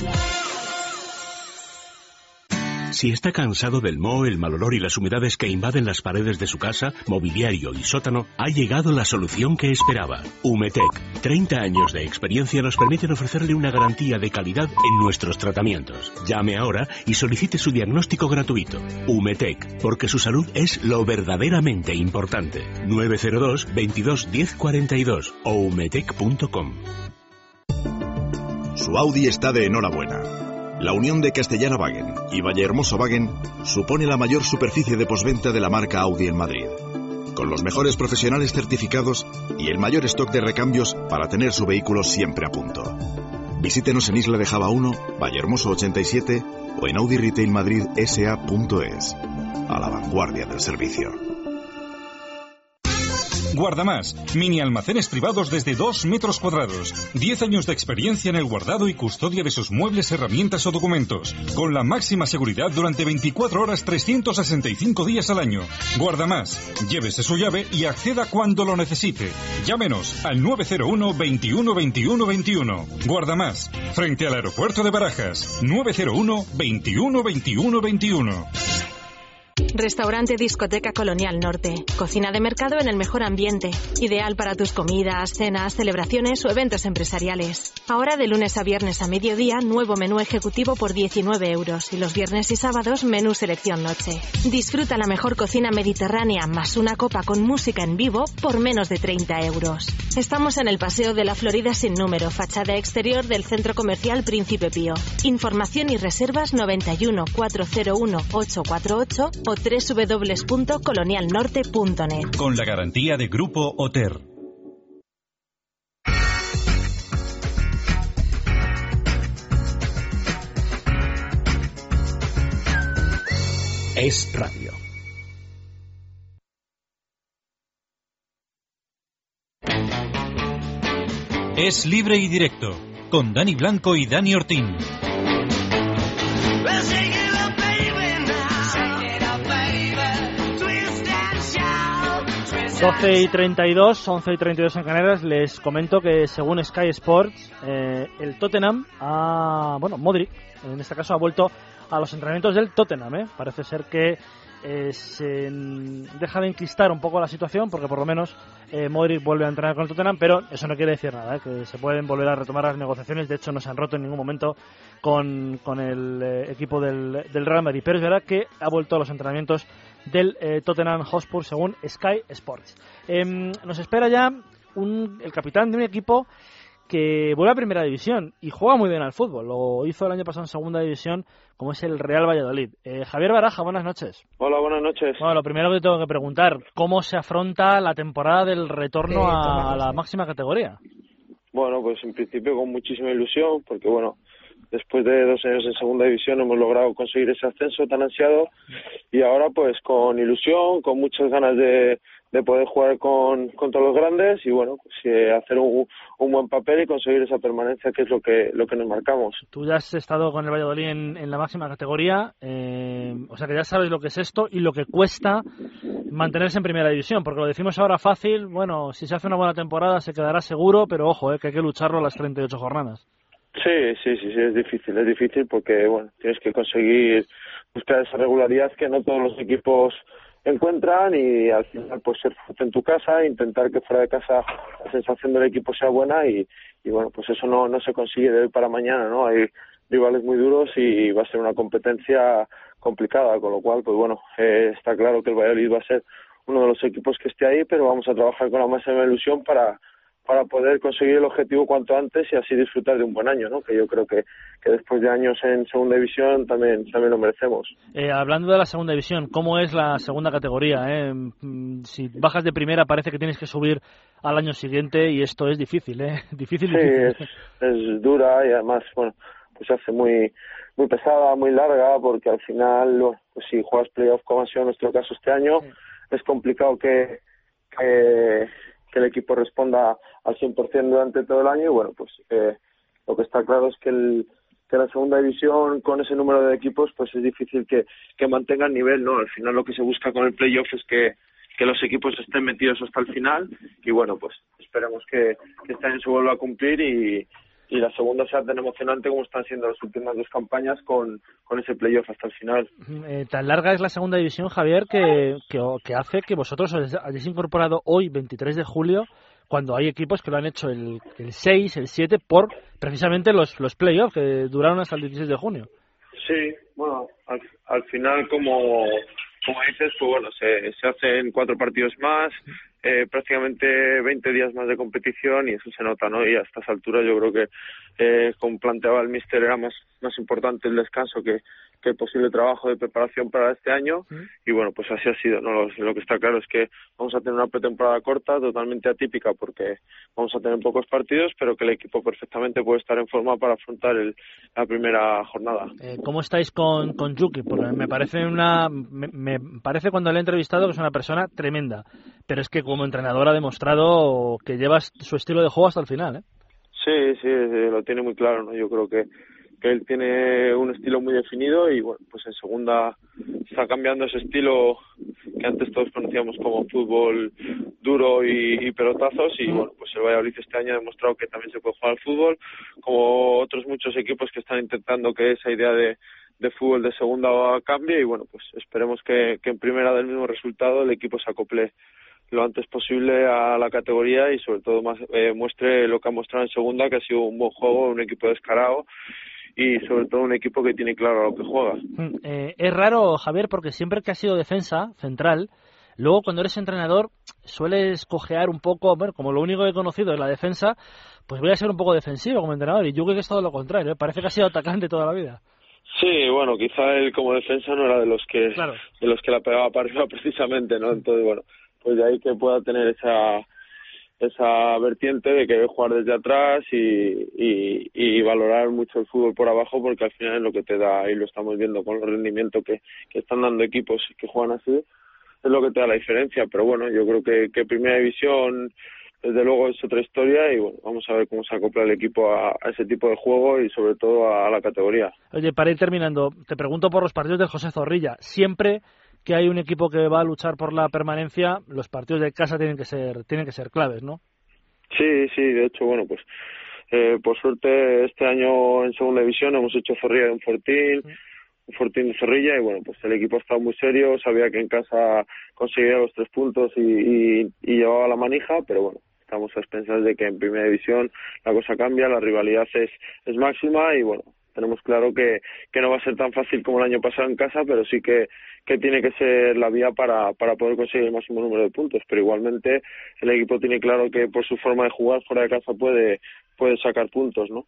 Si está cansado del moho, el mal olor y las humedades que invaden las paredes de su casa, mobiliario y sótano, ha llegado la solución que esperaba. Humetec. 30 años de experiencia nos permiten ofrecerle una garantía de calidad en nuestros tratamientos. Llame ahora y solicite su diagnóstico gratuito. Humetec, porque su salud es lo verdaderamente importante. 902 22 10 42 o humetec.com. Su Audi está de enhorabuena. La unión de Castellana Wagen y Vallehermoso Wagen supone la mayor superficie de posventa de la marca Audi en Madrid. Con los mejores profesionales certificados y el mayor stock de recambios para tener su vehículo siempre a punto. Visítenos en Isla de Java 1, Vallehermoso 87 o en Audi Retail Madrid SA.es. A la vanguardia del servicio. Guardamás, mini almacenes privados desde 2 metros cuadrados. 10 años de experiencia en el guardado y custodia de sus muebles, herramientas o documentos. Con la máxima seguridad durante 24 horas 365 días al año. Guardamás, llévese su llave y acceda cuando lo necesite. Llámenos al 901 21 21 21. Guardamás, frente al aeropuerto de Barajas. 901 21 21 21. Restaurante Discoteca Colonial Norte. Cocina de mercado en el mejor ambiente. Ideal para tus comidas, cenas, celebraciones o eventos empresariales. Ahora de lunes a viernes a mediodía, nuevo menú ejecutivo por 19 euros. Y los viernes y sábados, menú selección noche. Disfruta la mejor cocina mediterránea más una copa con música en vivo por menos de 30 euros. Estamos en el Paseo de la Florida sin número, fachada exterior del Centro Comercial Príncipe Pío. Información y reservas 91 401 848 o www.colonialnorte.net. Con la garantía de Grupo Oter. Es radio. Es libre y directo. Con Dani Blanco y Dani Ortín. 12 y 32, 11 y 32 en Canarias, les comento que según Sky Sports, eh, el Tottenham ha, bueno, Modric, en este caso ha vuelto a los entrenamientos del Tottenham, ¿eh? Parece ser que eh, se deja de enquistar un poco la situación porque por lo menos eh, Modric vuelve a entrenar con el Tottenham, pero eso no quiere decir nada, ¿eh? que se pueden volver a retomar las negociaciones, de hecho no se han roto en ningún momento con, con el equipo del, del Real Madrid, pero es verdad que ha vuelto a los entrenamientos del eh, Tottenham Hotspur según Sky Sports. Em, nos espera ya un, el capitán de un equipo que vuelve a primera división y juega muy bien al fútbol. Lo hizo el año pasado en segunda división, como es el Real Valladolid. Eh, Javier Baraja, buenas noches. Hola, buenas noches. Bueno, lo primero que tengo que preguntar, ¿cómo se afronta la temporada del retorno a, la máxima categoría? Bueno, pues en principio con muchísima ilusión, porque bueno, después de dos años en segunda división hemos logrado conseguir ese ascenso tan ansiado y ahora pues con ilusión, con muchas ganas de, de poder jugar con, contra los grandes y bueno, pues eh, hacer un, un buen papel y conseguir esa permanencia que es lo que, lo que nos marcamos. Tú ya has estado con el Valladolid en, en la máxima categoría, eh, o sea que ya sabes lo que es esto y lo que cuesta mantenerse en primera división, porque lo decimos ahora fácil, bueno, si se hace una buena temporada se quedará seguro, pero ojo, eh, que hay que lucharlo las 38 jornadas. Sí, sí, sí, sí, es difícil, es difícil porque, bueno, tienes que conseguir buscar esa regularidad que no todos los equipos encuentran y al final pues ser en tu casa, intentar que fuera de casa la sensación del equipo sea buena y, y bueno, pues eso no, no se consigue de hoy para mañana, ¿no? Hay rivales muy duros y va a ser una competencia complicada, con lo cual, pues bueno, eh, está claro que el Valladolid va a ser uno de los equipos que esté ahí, pero vamos a trabajar con la máxima ilusión para para poder conseguir el objetivo cuanto antes y así disfrutar de un buen año, ¿no? Que yo creo que, que después de años en segunda división también también lo merecemos. Eh, hablando de la segunda división, ¿cómo es la segunda categoría? eh? Mm, Si bajas de primera parece que tienes que subir al año siguiente y esto es difícil, ¿eh? Difícil, Sí, difícil. es, es dura y además, bueno, pues se hace muy muy pesada, muy larga, porque al final, pues si juegas playoff como ha sido nuestro caso este año, es complicado que, que, que el equipo responda al 100% durante todo el año y bueno, pues eh, lo que está claro es que el que la segunda división con ese número de equipos pues es difícil que, que mantengan nivel, ¿no? Al final lo que se busca con el playoff es que, que los equipos estén metidos hasta el final y bueno, pues esperemos que, que este año se vuelva a cumplir y, y la segunda sea tan emocionante como están siendo las últimas dos campañas con, con ese playoff hasta el final. Eh, tan larga es la segunda división, Javier, que, que, hace que vosotros os hayáis incorporado hoy, 23 de julio, cuando hay equipos que lo han hecho el, el 6, el 7, por precisamente los, los playoffs que duraron hasta el 16 de junio. Sí, bueno, al, al final, como, como dices, pues bueno, se, se hacen cuatro partidos más, eh, prácticamente 20 días más de competición y eso se nota, ¿no? Y a estas alturas yo creo que, eh, como planteaba el míster, era más, más importante el descanso que, que el posible trabajo de preparación para este año y bueno, pues así ha sido, ¿no? Lo, lo, que está claro es que vamos a tener una pretemporada corta, totalmente atípica porque vamos a tener pocos partidos, pero que el equipo perfectamente puede estar en forma para afrontar el, la primera jornada. Eh, ¿Cómo estáis con, con Yuki? Porque me parece una me, me parece cuando le he entrevistado que es una persona tremenda, pero es que como entrenador ha demostrado que lleva su estilo de juego hasta el final, ¿eh? Sí, sí, lo tiene muy claro, ¿no? Yo creo que, que él tiene un estilo muy definido y, bueno, pues en segunda está cambiando ese estilo que antes todos conocíamos como fútbol duro y, pelotazos y, bueno, pues el Valladolid este año ha demostrado que también se puede jugar al fútbol, como otros muchos equipos que están intentando que esa idea de, de fútbol de segunda cambie y, bueno, pues esperemos que, que en primera del mismo resultado el equipo se acople lo antes posible a la categoría y sobre todo más, eh, muestre lo que ha mostrado en segunda, que ha sido un buen juego, un equipo descarado y sobre todo un equipo que tiene claro lo que juega. Mm, eh, es raro, Javier, porque siempre que ha sido defensa central, luego cuando eres entrenador sueles cojear un poco, bueno, como lo único que he conocido es la defensa, pues voy a ser un poco defensivo como entrenador y yo creo que es todo lo contrario, ¿eh? parece que ha sido atacante toda la vida. Sí, bueno, quizá él como defensa no era de los que de los que la pegaba para arriba precisamente, ¿no? Entonces, bueno, pues de ahí que pueda tener esa esa vertiente de que jugar desde atrás y, y, valorar mucho el fútbol por abajo porque al final es lo que te da y lo estamos viendo con los rendimientos que, que están dando equipos que juegan así es lo que te da la diferencia. Pero bueno yo creo que, que primera división desde luego es otra historia y bueno vamos a ver cómo se acopla el equipo a, ese tipo de juego y sobre todo a la categoría. Oye para ir terminando te pregunto por los partidos de José Zorrilla. Siempre que hay un equipo que va a luchar por la permanencia, los partidos de casa tienen que ser tienen que ser claves, ¿no? Sí, sí, de hecho, bueno, pues eh, por suerte este año en segunda división hemos hecho Zorrilla de un Fortín, un Fortín de Zorrilla y bueno, pues el equipo estaba muy serio, sabía que en casa conseguía los tres puntos y, y, y llevaba la manija, pero bueno, estamos a expensas de que en primera división la cosa cambia, la rivalidad es, es máxima y bueno, tenemos claro que, que no va a ser tan fácil como el año pasado en casa, pero sí que, que tiene que ser la vía para, para poder conseguir el máximo número de puntos. Pero igualmente el equipo tiene claro que por su forma de jugar fuera de casa puede, puede sacar puntos, ¿no?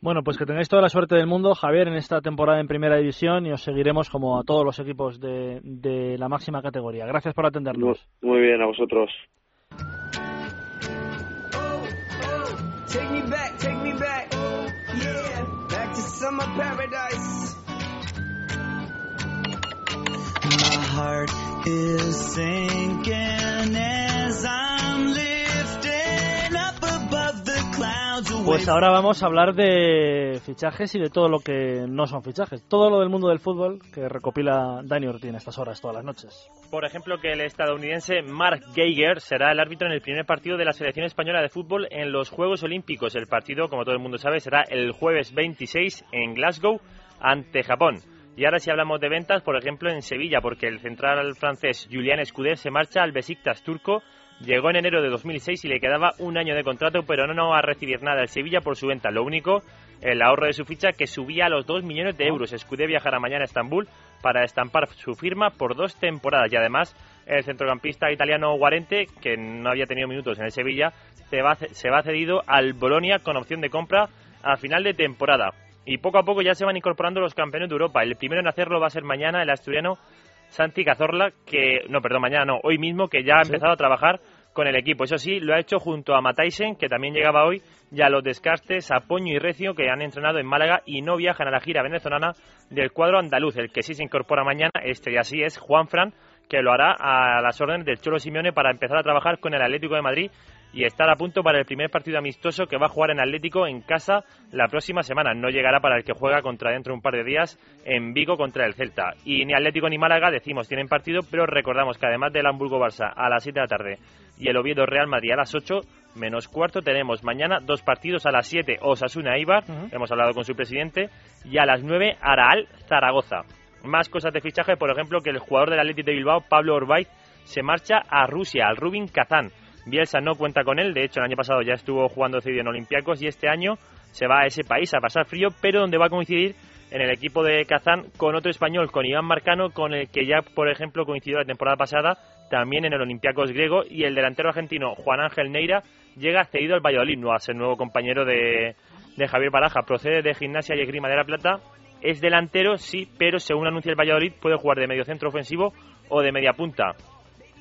Bueno, pues que tengáis toda la suerte del mundo, Javier, en esta temporada en Primera División y os seguiremos como a todos los equipos de, de la máxima categoría. Gracias por atendernos. Muy bien, a vosotros. Summer paradise. My heart is sinking Pues ahora vamos a hablar de fichajes y de todo lo que no son fichajes. Todo lo del mundo del fútbol que recopila Dani Ortiz en estas horas todas las noches. Por ejemplo, que el estadounidense Mark Geiger será el árbitro en el primer partido de la selección española de fútbol en los Juegos Olímpicos. El partido, como todo el mundo sabe, será el jueves 26 en Glasgow ante Japón. Y ahora si hablamos de ventas, por ejemplo, en Sevilla, porque el central francés Julián Escuder se marcha al Besiktas turco Llegó en enero de 2006 y le quedaba un año de contrato, pero no, va a recibir nada el Sevilla por su venta. Lo único, el ahorro de su ficha que subía a los 2 millones de euros. Escudé viajará mañana a Estambul para estampar su firma por dos temporadas y además el centrocampista italiano Guarente, que no había tenido minutos en el Sevilla, se va, se va cedido al Bolonia con opción de compra a final de temporada. Y poco a poco ya se van incorporando los campeones de Europa. El primero en hacerlo va a ser mañana el asturiano Santi Cazorla, que, no, perdón, mañana no, hoy mismo, que ya ha empezado a trabajar con el equipo. Eso sí, lo ha hecho junto a Mataisen, que también llegaba hoy, y a los descastes, a Poño y Recio, que han entrenado en Málaga y no viajan a la gira venezolana del cuadro andaluz. El que sí se incorpora mañana, este y así es Juan Fran, que lo hará a las órdenes del Cholo Simeone para empezar a trabajar con el Atlético de Madrid y estar a punto para el primer partido amistoso que va a jugar en Atlético en casa la próxima semana. No llegará para el que juega contra dentro de un par de días en Vigo contra el Celta. Y ni Atlético ni Málaga, decimos, tienen partido, pero recordamos que además del Hamburgo-Barça a las 7 de la tarde y el Oviedo Real Madrid a las 8, menos cuarto. Tenemos mañana dos partidos a las 7 Osasuna Ibar, hemos hablado con su presidente, y a las 9 Araal Zaragoza. Más cosas de fichaje, por ejemplo, que el jugador del Athletic de Bilbao, Pablo Orbaiz, se marcha a Rusia, al Rubin Kazán. Bielsa no cuenta con él, de hecho el año pasado ya estuvo jugando cedido en Olympiacos y este año se va a ese país a pasar frío, pero donde va a coincidir en el equipo de Kazán con otro español, con Iván Marcano, con el que ya, por ejemplo, coincidió la temporada pasada también en el Olympiacos griego. Y el delantero argentino Juan Ángel Neira llega cedido al Valladolid, no a ser nuevo compañero de, de Javier Baraja, procede de Gimnasia y Esgrima de la Plata, es delantero, sí, pero según anuncia el Valladolid puede jugar de medio centro ofensivo o de media punta.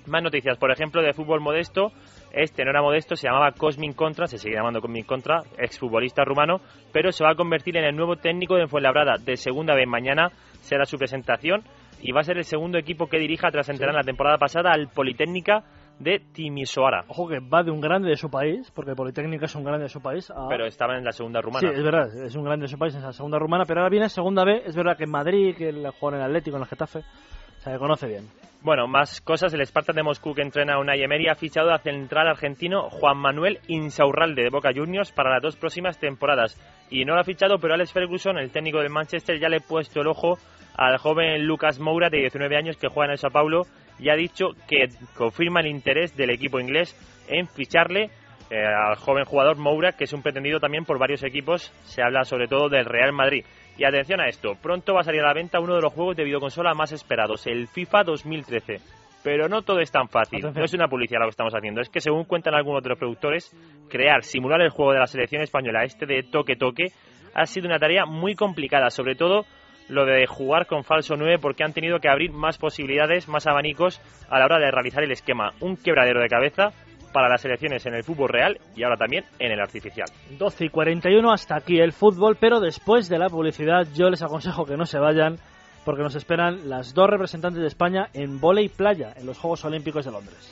Más noticias, por ejemplo, de fútbol modesto. Este no era modesto, se llamaba Cosmin Contra, se sigue llamando Cosmin Contra, exfutbolista rumano, pero se va a convertir en el nuevo técnico de Fuenlabrada de segunda vez. Mañana será su presentación y va a ser el segundo equipo que dirija tras entrenar la temporada pasada al Politécnica de Timisoara. Ojo que va de un grande de su país, porque Politécnica es un grande de su país. Pero estaba en la segunda rumana. Sí, es verdad, es un grande de su país en la segunda rumana, pero ahora viene segunda B. Es verdad que en Madrid, que el juega en el Atlético, en el Getafe, se conoce bien. Bueno, más cosas. El Spartak de Moscú que entrena a una Emery ha fichado al central argentino Juan Manuel Insaurralde de Boca Juniors para las dos próximas temporadas. Y no lo ha fichado, pero Alex Ferguson, el técnico del Manchester, ya le ha puesto el ojo al joven Lucas Moura de 19 años que juega en el Sao Paulo y ha dicho que confirma el interés del equipo inglés en ficharle eh, al joven jugador Moura, que es un pretendido también por varios equipos. Se habla sobre todo del Real Madrid. Y atención a esto, pronto va a salir a la venta uno de los juegos de videoconsola más esperados, el FIFA 2013. Pero no todo es tan fácil, no es una publicidad lo que estamos haciendo, es que según cuentan algunos de los productores, crear, simular el juego de la selección española, este de toque toque, ha sido una tarea muy complicada, sobre todo lo de jugar con falso 9 porque han tenido que abrir más posibilidades, más abanicos a la hora de realizar el esquema. Un quebradero de cabeza para las elecciones en el fútbol real y ahora también en el artificial. 12 y 41 hasta aquí el fútbol, pero después de la publicidad yo les aconsejo que no se vayan porque nos esperan las dos representantes de España en volei playa en los Juegos Olímpicos de Londres.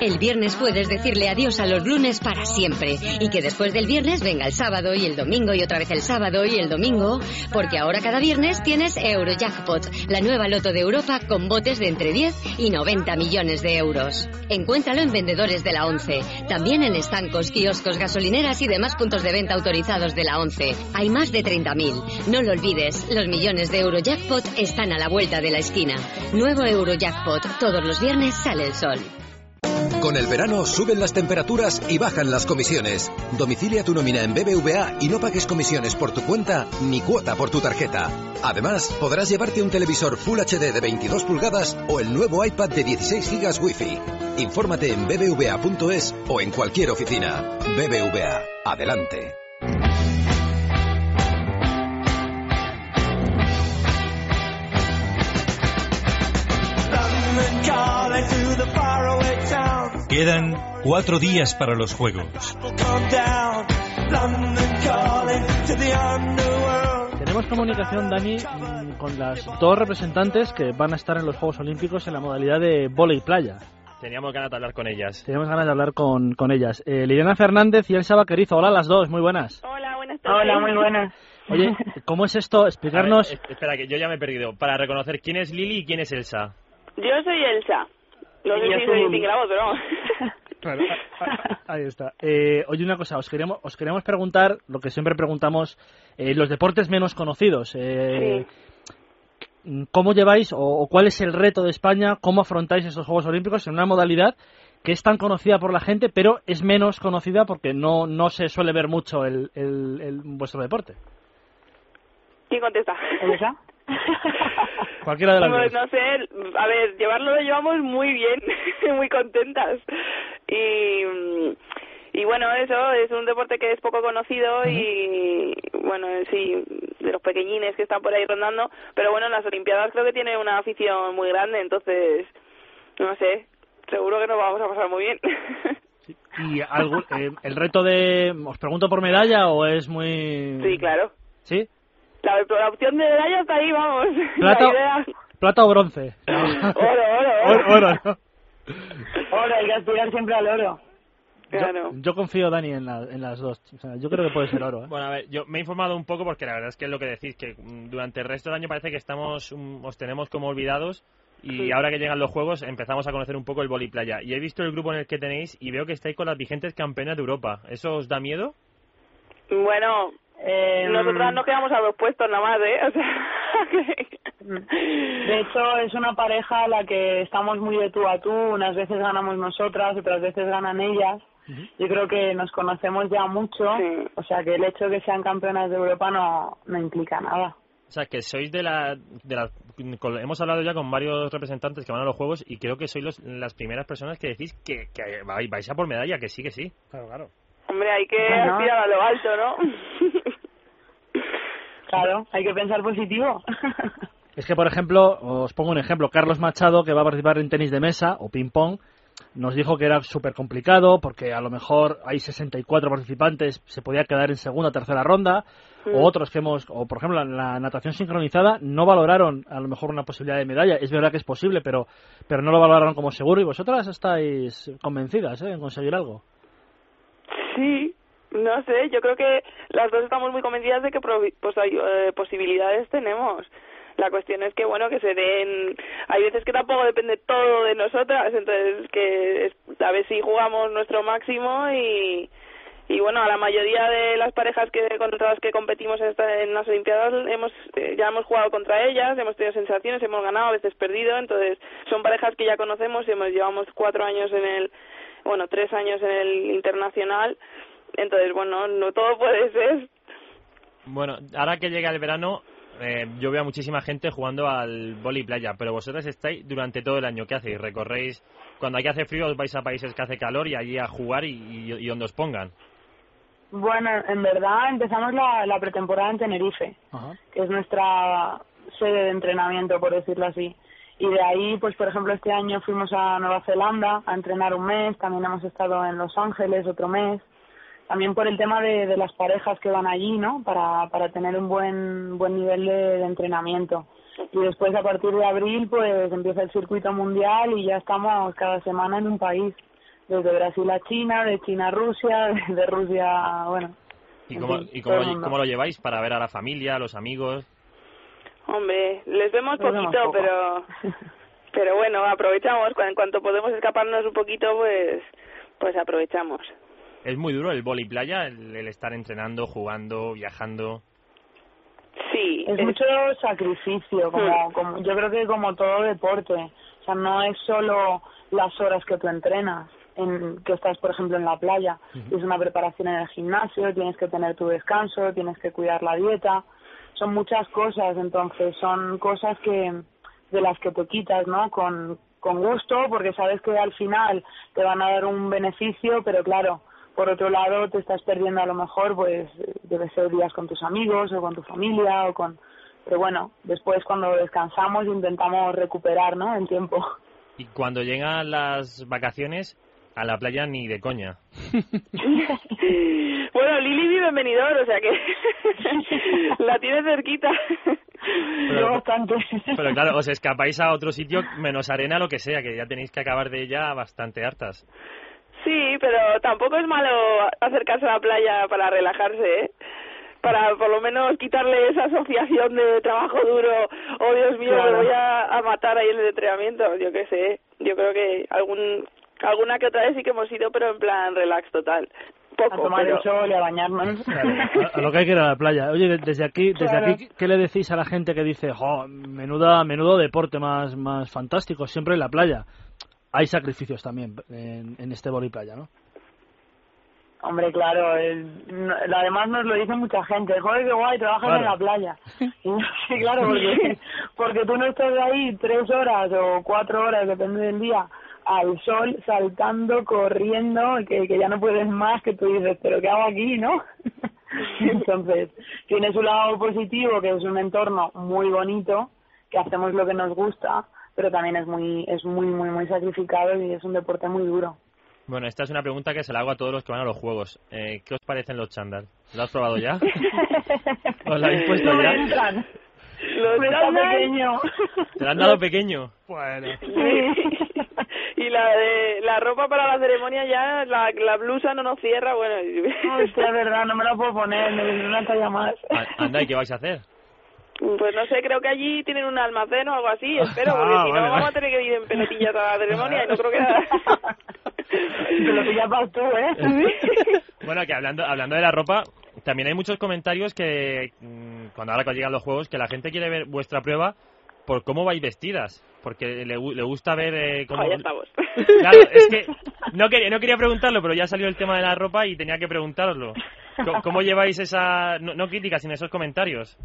El viernes puedes decirle adiós a los lunes para siempre y que después del viernes venga el sábado y el domingo y otra vez el sábado y el domingo, porque ahora cada viernes tienes Eurojackpot, la nueva loto de Europa con botes de entre 10 y 90 millones de euros. Encuéntralo en vendedores de la 11, también en estancos, kioscos, gasolineras y demás puntos de venta autorizados de la 11. Hay más de 30.000. No lo olvides, los millones de Eurojackpot están a la vuelta de la esquina. Nuevo Eurojackpot, todos los viernes sale el sol. Con el verano suben las temperaturas y bajan las comisiones. Domicilia tu nómina en BBVA y no pagues comisiones por tu cuenta ni cuota por tu tarjeta. Además, podrás llevarte un televisor Full HD de 22 pulgadas o el nuevo iPad de 16 GB Wi-Fi. Infórmate en bbva.es o en cualquier oficina. BBVA, adelante. Quedan cuatro días para los Juegos. Tenemos comunicación, Dani, con las dos representantes que van a estar en los Juegos Olímpicos en la modalidad de volei playa. Teníamos ganas de hablar con ellas. Teníamos ganas de hablar con, con ellas. Eh, Liliana Fernández y Elsa Vaquerizo. Hola las dos, muy buenas. Hola, buenas tardes. Hola, muy buenas. Oye, ¿cómo es esto? Explicarnos... Ver, espera, que yo ya me he perdido. Para reconocer quién es Lili y quién es Elsa. Yo soy Elsa. No sé si soy pero Claro, ahí está. Eh, oye, una cosa, os queríamos, os queríamos preguntar lo que siempre preguntamos, eh, los deportes menos conocidos. Eh, ¿Cómo lleváis o, o, cuál es el reto de España? ¿Cómo afrontáis estos Juegos Olímpicos en una modalidad que es tan conocida por la gente, pero es menos conocida porque no, no se suele ver mucho el, el, el vuestro deporte? ¿Quién contesta? ¿Elsa? Cualquiera de las pues, No sé, a ver, llevarlo lo llevamos muy bien, muy contentas. Y, y bueno, eso es un deporte que es poco conocido y bueno, sí, de los pequeñines que están por ahí rondando, pero bueno, en las Olimpiadas creo que tiene una afición muy grande, entonces, no sé, seguro que nos vamos a pasar muy bien. ¿Y algún, eh, el reto de, os pregunto por medalla o es muy...? Sí, claro. ¿Sí? La, la opción de medalla está ahí, vamos. ¿Plata, idea... ¿plata o bronce? oro, oro, oro. oro, oro, ¿no? Oro, hay que aspirar siempre al oro. Claro. Yo, yo confío, Dani, en, la- en las dos. O sea, yo creo que puede ser oro. ¿eh? Bueno, a ver, yo me he informado un poco porque la verdad es que es lo que decís, que mm, durante el resto del año parece que estamos, mm, os tenemos como olvidados y Sí. ahora que llegan los juegos empezamos a conocer un poco el vóley playa. Y he visto el grupo en el que tenéis y veo que estáis con las vigentes campeonas de Europa. ¿Eso os da miedo? Bueno, Eh, nosotras nos quedamos a dos puestos nada más, ¿eh? O sea, que- De hecho, es una pareja a la que estamos muy de tú a tú. Unas veces ganamos nosotras, otras veces ganan ellas. Yo creo que nos conocemos ya mucho. O sea, que el hecho de que sean campeonas de Europa no, no implica nada. O sea, que sois de la... De la hemos hablado ya con varios representantes que van a los juegos y creo que sois los- las primeras personas que decís que, que vais vais a por medalla, que sí, que sí. Claro, claro. Hombre, hay que Bueno. aspirar a lo alto, ¿no? Claro, hay que pensar positivo. Es que, por ejemplo, os pongo un ejemplo. Carlos Machado, que va a participar en tenis de mesa o ping-pong, nos dijo que era súper complicado porque a lo mejor hay 64 participantes, se podía quedar en segunda o tercera ronda. Mm. O otros que hemos, o por ejemplo, en la natación sincronizada no valoraron a lo mejor una posibilidad de medalla. Es verdad que es posible, pero, pero no lo valoraron como seguro. Y vosotras estáis convencidas ¿eh? en conseguir algo. Sí, no sé, yo creo que las dos estamos muy convencidas de que pues, eh, posibilidades tenemos. La cuestión es que, bueno, que se den... Hay veces que tampoco depende todo de nosotras, entonces que a ver si jugamos nuestro máximo y... Y bueno, a la mayoría de las parejas que contra las que competimos en las Olimpiadas hemos eh, ya hemos jugado contra ellas, hemos tenido sensaciones, hemos ganado, a veces perdido, entonces son parejas que ya conocemos y hemos llevamos cuatro años en el, bueno, tres años en el internacional, entonces bueno, no todo puede ser. Bueno, ahora que llega el verano, eh, yo veo a muchísima gente jugando al vóley playa, pero vosotras estáis durante todo el año. ¿Qué hacéis? ¿Recorréis? Cuando aquí hace frío os vais a países que hace calor y allí a jugar y, y, y donde os pongan. Bueno, en verdad empezamos la, la pretemporada en Tenerife, que es nuestra sede de entrenamiento, por decirlo así. Y de ahí, pues por ejemplo, este año fuimos a Nueva Zelanda a entrenar un mes, también hemos estado en Los Ángeles otro mes, también por el tema de, de las parejas que van allí, ¿no? Para, para tener un buen, buen nivel de, de entrenamiento. Y después, a partir de abril, pues empieza el circuito mundial y ya estamos cada semana en un país. Desde Brasil a China, de China a Rusia, de Rusia bueno, ¿Y cómo, fin, y cómo, lo, cómo lo lleváis para ver a la familia, a los amigos? Hombre, les vemos poquito, pero pero bueno, aprovechamos, en cuanto podemos escaparnos un poquito, pues pues aprovechamos. Es muy duro el vóley playa, el, el estar entrenando, jugando, viajando. Sí. es mucho sacrificio, como, como yo creo que como todo deporte, o sea, no es solo las horas que tú entrenas, en, que estás, por ejemplo, en la playa, es una preparación en el gimnasio, tienes que tener tu descanso, tienes que cuidar la dieta, son muchas cosas, entonces son cosas que de las que te quitas, ¿no? Con, con gusto, porque sabes que al final te van a dar un beneficio, pero claro, por otro lado te estás perdiendo a lo mejor, pues, debe ser días con tus amigos o con tu familia o con... Pero bueno, después cuando descansamos intentamos recuperar, ¿no? El tiempo. Y cuando llegan las vacaciones, a la playa ni de coña. bueno, Lili vive en Benidorm, o sea que la tiene cerquita. Pero- bastante. Pero claro, os escapáis a otro sitio menos arena, lo que sea, que ya tenéis que acabar de ella bastante hartas. Sí, pero tampoco es malo acercarse a la playa para relajarse, ¿eh? Para por lo menos quitarle esa asociación de trabajo duro, oh Dios mío, Claro. me voy a, a matar ahí en el entrenamiento, yo qué sé. Yo creo que algún alguna que otra vez sí que hemos ido, pero en plan relax total. Poco, a tomar pero... el sol y a bañarnos. A, a lo que hay que ir a la playa. Oye, de- desde aquí, desde Claro. aquí, ¿qué le decís a la gente que dice, jo, menuda, menudo deporte más, más fantástico, siempre en la playa? Hay sacrificios también en, en este vóley playa, ¿no? Hombre, claro, el- no- además nos lo dice mucha gente, joder, qué guay, trabajas Claro. en la playa. Y sí, claro, porque, porque tú no estás ahí tres horas o cuatro horas, depende del día, al sol, saltando, corriendo, que, que ya no puedes más, que tú dices, pero ¿qué hago aquí, no? Entonces, tiene su lado positivo, que es un entorno muy bonito, que hacemos lo que nos gusta, pero también es muy, es muy, muy, muy sacrificado y es un deporte muy duro. Bueno, esta es una pregunta que se la hago a todos los que van a los juegos. Eh, ¿Qué os parecen los chándal? ¿Lo has probado ya? ¿Os lo habéis puesto No ya? entran. Los Me pequeño. ¿Te lo han dado pequeño? Bueno. Sí. Y la de la ropa para la ceremonia ya, la, la blusa no nos cierra, bueno. Hostia, es verdad, no me la puedo poner, me una talla más. Anda, ¿y qué vais a hacer? Pues no sé, creo que allí tienen un almacén o algo así, espero, porque Ah, si vale, no vamos a tener que ir en pelotillas a la ceremonia y no creo que... Ya vas tú, ¿eh? Bueno, que hablando, hablando de la ropa, también hay muchos comentarios que mm, cuando ahora que llegan los juegos, que la gente quiere ver vuestra prueba por cómo vais vestidas. Porque le, le gusta ver eh, cómo... Joder, ya estamos. Claro, es que no quería, no quería preguntarlo, pero ya salió el tema de la ropa y tenía que preguntaroslo. ¿Cómo, cómo lleváis esa, no, no crítica, sino esos comentarios?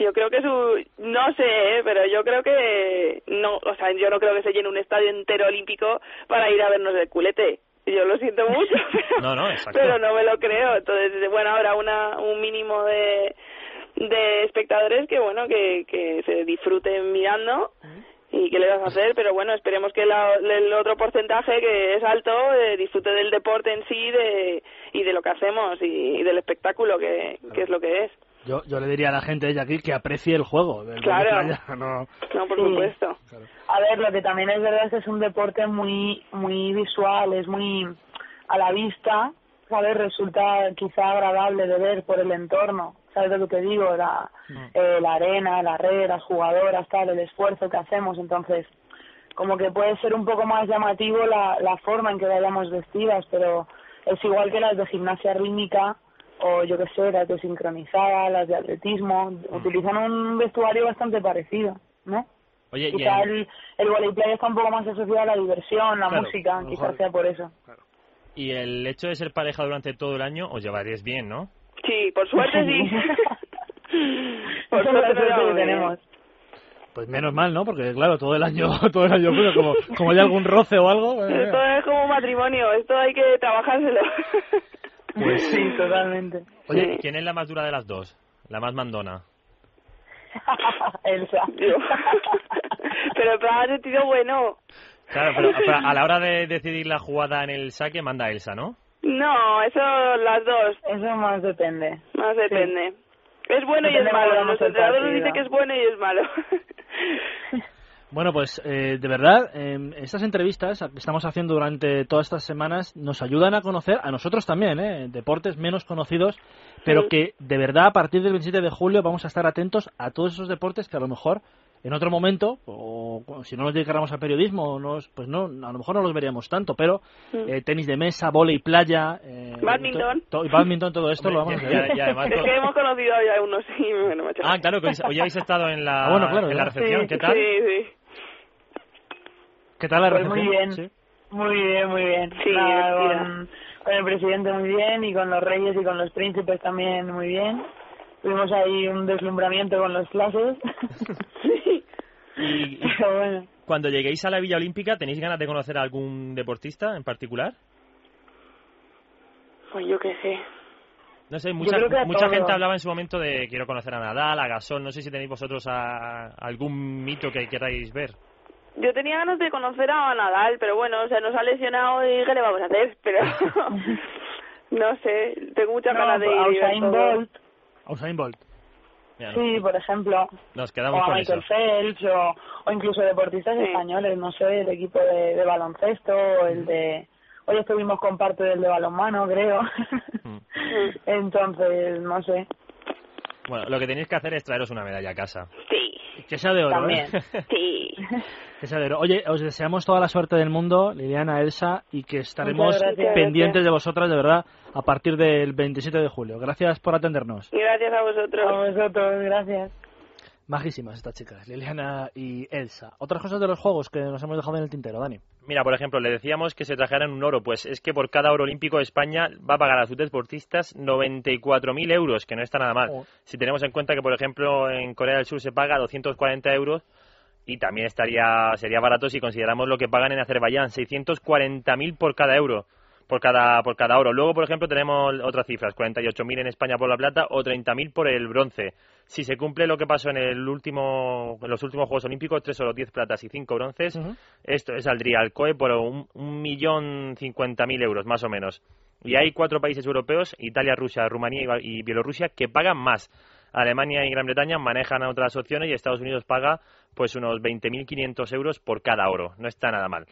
Yo creo que su... No sé, ¿eh? pero yo creo que... no O sea, yo no creo que se llene un estadio entero olímpico para ir a vernos el culete. Yo lo siento mucho, pero, No, no, exacto. pero no me lo creo. Entonces, bueno, habrá una, un mínimo de, de espectadores que, bueno, que, que se disfruten mirando y qué le vas a hacer, pero bueno, esperemos que la- el otro porcentaje que es alto eh, disfrute del deporte en sí de, y de lo que hacemos y, y del espectáculo que, que es lo que es. Yo, yo le diría a la gente de aquí que aprecie el juego. del Claro. playa, no- No, por Sí. supuesto. A ver, lo que también es verdad es que es un deporte muy muy visual, es muy a la vista, ¿sabes? Resulta quizá agradable de ver por el entorno, ¿sabes lo que digo? La, eh, la arena, la red, las jugadoras, tal, el esfuerzo que hacemos, entonces como que puede ser un poco más llamativo la, la forma en que vayamos vestidas, pero es igual que las de gimnasia rítmica o yo qué sé, las de sincronizada, las de atletismo, utilizan un vestuario bastante parecido, ¿no? Oye, Quizá el, el volley playa está un poco más asociado a la diversión, la Claro, música, quizás sea por eso. y el hecho de ser pareja durante todo el año os llevaréis bien, ¿no? Sí, por suerte sí. por Esa suerte suerte que llevamos bien. tenemos. Pues menos mal, ¿no? Porque claro, todo el año, todo el año, bueno, como, como hay algún roce o algo. eh, Esto es como un matrimonio, esto hay que trabajárselo. Pues sí, totalmente. Oye, ¿quién es la más dura de las dos? La más mandona. Elsa. Pero en plan sentido bueno. Claro, pero, pero a la hora de decidir la jugada en el saque manda Elsa, ¿no? No, eso las dos. Eso más depende. Más depende. Es bueno y es malo. veamos Nuestro el entrenador nos partido. dice que es bueno y es malo. Bueno, pues eh, de verdad, eh, estas entrevistas que estamos haciendo durante todas estas semanas nos ayudan a conocer, a nosotros también, eh, deportes menos conocidos, pero Sí. que de verdad a partir del 27 de julio vamos a estar atentos a todos esos deportes que a lo mejor en otro momento, o si no nos dedicáramos al periodismo, nos- pues no, a lo mejor no los veríamos tanto, pero Mm. eh, tenis de mesa, vóley playa, eh, Badminton. to- to- badminton, todo esto lo vamos a ver. y además es que hemos conocido ya unos y bueno, macho. Ah, claro, que hoy habéis estado en la, Ah, bueno, claro, en la ya. recepción. Sí, ¿Qué tal? Sí, sí. ¿Qué tal la Pues recepción? muy bien. Sí. Muy bien, muy bien. Sí, Nada, con, con el presidente muy bien y con los reyes y con los príncipes también muy bien. Tuvimos ahí un deslumbramiento con los clases. Y, y Pero bueno. cuando lleguéis a la Villa Olímpica, ¿tenéis ganas de conocer a algún deportista en particular? Pues yo qué sé. No sé, mucha, a mucha gente hablaba en su momento de quiero conocer a Nadal, a Gasol, no sé si tenéis vosotros a, algún mito que queráis ver. Yo tenía ganas de conocer a Nadal, pero bueno, o sea, nos ha lesionado y ¿qué le vamos a hacer? Pero no sé, tengo muchas No, ganas de ir. ver Usain. Bolt, A Usain Bolt. Mira, sí, por ejemplo. Nos O a con eso. Michael Phelps, o, o incluso deportistas Sí. españoles, no sé, el equipo de, de baloncesto, o el de... Hoy estuvimos con parte del de balonmano, creo. Mm. Entonces, no sé. Bueno, lo que tenéis que hacer es traeros una medalla a casa. Sí, Que sea de oro, También. ¿eh? sí. Sea de oro. Oye, os deseamos toda la suerte del mundo, Liliana, Elsa, y que estaremos gracias. pendientes de vosotras, de verdad, a partir del 27 de julio. Gracias por atendernos. Y gracias a A vosotros. vosotros, gracias. Majísimas estas chicas, Liliana y Elsa. Otras cosas de los juegos que nos hemos dejado en el tintero, Dani. Mira, por ejemplo, le decíamos que se trajeran un oro. Pues es que por cada oro olímpico España va a pagar a sus deportistas 94.000 euros, que no está nada mal. Oh. Si tenemos en cuenta que, por ejemplo, en Corea del Sur se paga 240 euros y también estaría sería barato si consideramos lo que pagan en Azerbaiyán, 640.000 por cada euro. Por cada, por cada oro. Luego, por ejemplo, tenemos otras cifras, 48.000 en España por la plata o 30.000 por el bronce. Si se cumple lo que pasó en, el último, en los últimos Juegos Olímpicos, 3 oro, 10 platas y 5 bronces, esto saldría al COE por un, un millón cincuenta mil euros, más o menos. Y hay cuatro países europeos, Italia, Rusia, Rumanía y Bielorrusia, que pagan más. Alemania y Gran Bretaña manejan otras opciones y Estados Unidos paga pues unos 20.500 euros por cada oro. No está nada mal.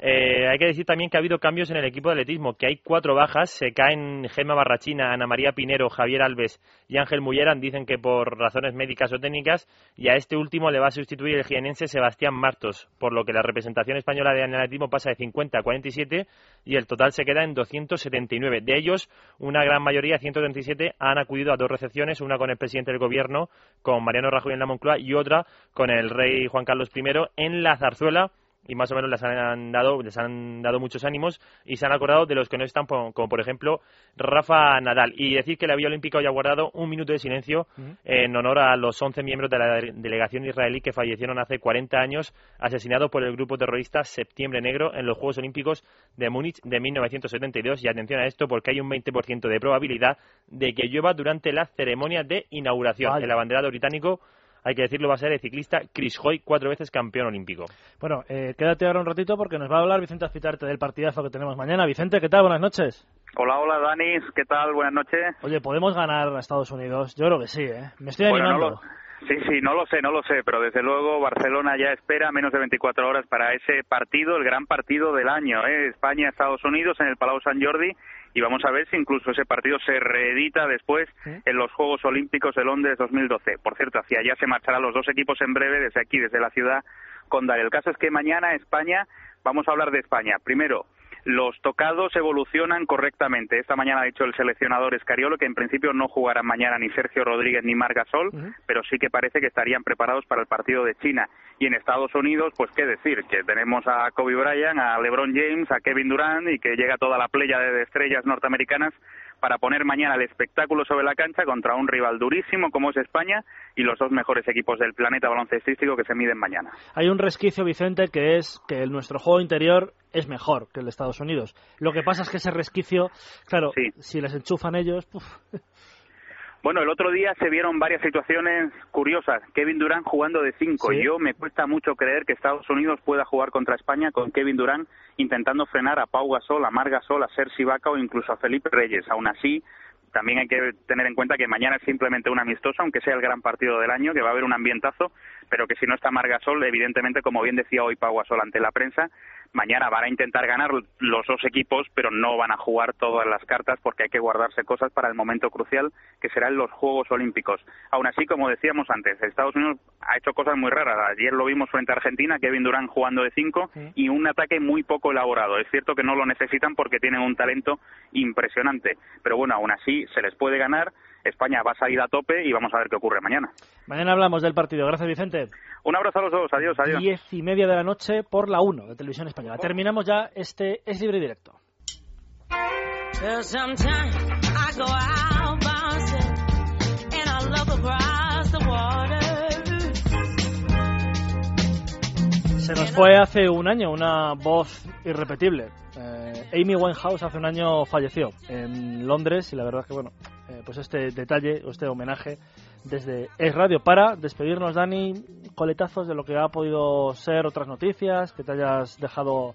Eh, hay que decir también que ha habido cambios en el equipo de atletismo, que hay cuatro bajas, se caen Gemma Barrachina, Ana María Pinero, Javier Alves y Ángel Mulleran, dicen que por razones médicas o técnicas, y a este último le va a sustituir el jienense Sebastián Martos, por lo que la representación española de atletismo pasa de 50 a 47 y el total se queda en 279. De ellos, una gran mayoría, 137, han acudido a dos recepciones, una con el presidente del gobierno, con Mariano Rajoy en la Moncloa, y otra con el rey Juan Carlos I en la Zarzuela, y más o menos les han dado, les han dado muchos ánimos y se han acordado de los que no están, como por ejemplo Rafa Nadal. Y decir que la Vía Olímpica hoy ha guardado un minuto de silencio en honor a los 11 miembros de la delegación israelí que fallecieron hace 40 años asesinados por el grupo terrorista Septiembre Negro en los Juegos Olímpicos de Múnich de 1972. Y atención a esto porque hay un 20% de probabilidad de que llueva durante la ceremonia de inauguración. El abanderado británico hay que decirlo, va a ser el ciclista Chris Hoy, cuatro veces campeón olímpico. Bueno, eh, quédate ahora un ratito porque nos va a hablar Vicente Azpitarte del partidazo que tenemos mañana. Vicente, ¿qué tal? Buenas noches. Hola, hola, Dani. ¿Qué tal? Buenas noches. Oye, ¿podemos ganar a Estados Unidos? Yo creo que sí, ¿eh? Me estoy animando. Sí, sí, no lo sé, no lo sé, pero desde luego Barcelona ya espera menos de 24 horas para ese partido, el gran partido del año, ¿eh? España-Estados Unidos en el Palau San Jordi y vamos a ver si incluso ese partido se reedita después en los Juegos Olímpicos de Londres 2012. Por cierto, hacia allá se marcharán los dos equipos en breve desde aquí, desde la ciudad condal. El caso es que mañana España, vamos a hablar de España. Primero, los tocados evolucionan correctamente. Esta mañana ha dicho el seleccionador Escariolo que en principio no jugarán mañana ni Sergio Rodríguez ni Margasol, pero sí que parece que estarían preparados para el partido de China. Y en Estados Unidos, pues qué decir, que tenemos a Kobe Bryant, a LeBron James, a Kevin Durant y que llega toda la playa de estrellas norteamericanas para poner mañana el espectáculo sobre la cancha contra un rival durísimo como es España y los dos mejores equipos del planeta baloncestístico que se miden mañana. Hay un resquicio, Vicente, que es que nuestro juego interior es mejor que el de Estados Unidos. Lo que pasa es que ese resquicio, claro, si les enchufan ellos... Bueno, el otro día se vieron varias situaciones curiosas. Kevin Durant jugando de cinco. Yo me cuesta mucho creer que Estados Unidos pueda jugar contra España con Kevin Durant intentando frenar a Pau Gasol, a Mar Gasol, a Sergi Vaca o incluso a Felipe Reyes. Aún así, también hay que tener en cuenta que mañana es simplemente un amistoso, aunque sea el gran partido del año, que va a haber un ambientazo, pero que si no está Margasol, evidentemente, como bien decía hoy Pau Gasol ante la prensa, mañana van a intentar ganar los dos equipos, pero no van a jugar todas las cartas porque hay que guardarse cosas para el momento crucial que serán los Juegos Olímpicos. Aún así, como decíamos antes, Estados Unidos ha hecho cosas muy raras. Ayer lo vimos frente a Argentina, Kevin Durant jugando de cinco y un ataque muy poco elaborado. Es cierto que no lo necesitan porque tienen un talento impresionante, pero bueno, aún así se les puede ganar. España va a salir a tope y vamos a ver qué ocurre mañana. Mañana hablamos del partido. Gracias, Vicente. Un abrazo a los dos. Adiós, adiós. Diez y media de la noche por la 1 de Televisión Española. Terminamos ya este Es Libre Directo. Se nos fue hace un año una voz irrepetible. Eh, Amy Winehouse hace un año falleció en Londres y la verdad es que, bueno, eh, pues este detalle, este homenaje desde Es Radio para despedirnos, Dani, coletazos de lo que ha podido ser otras noticias que te hayas dejado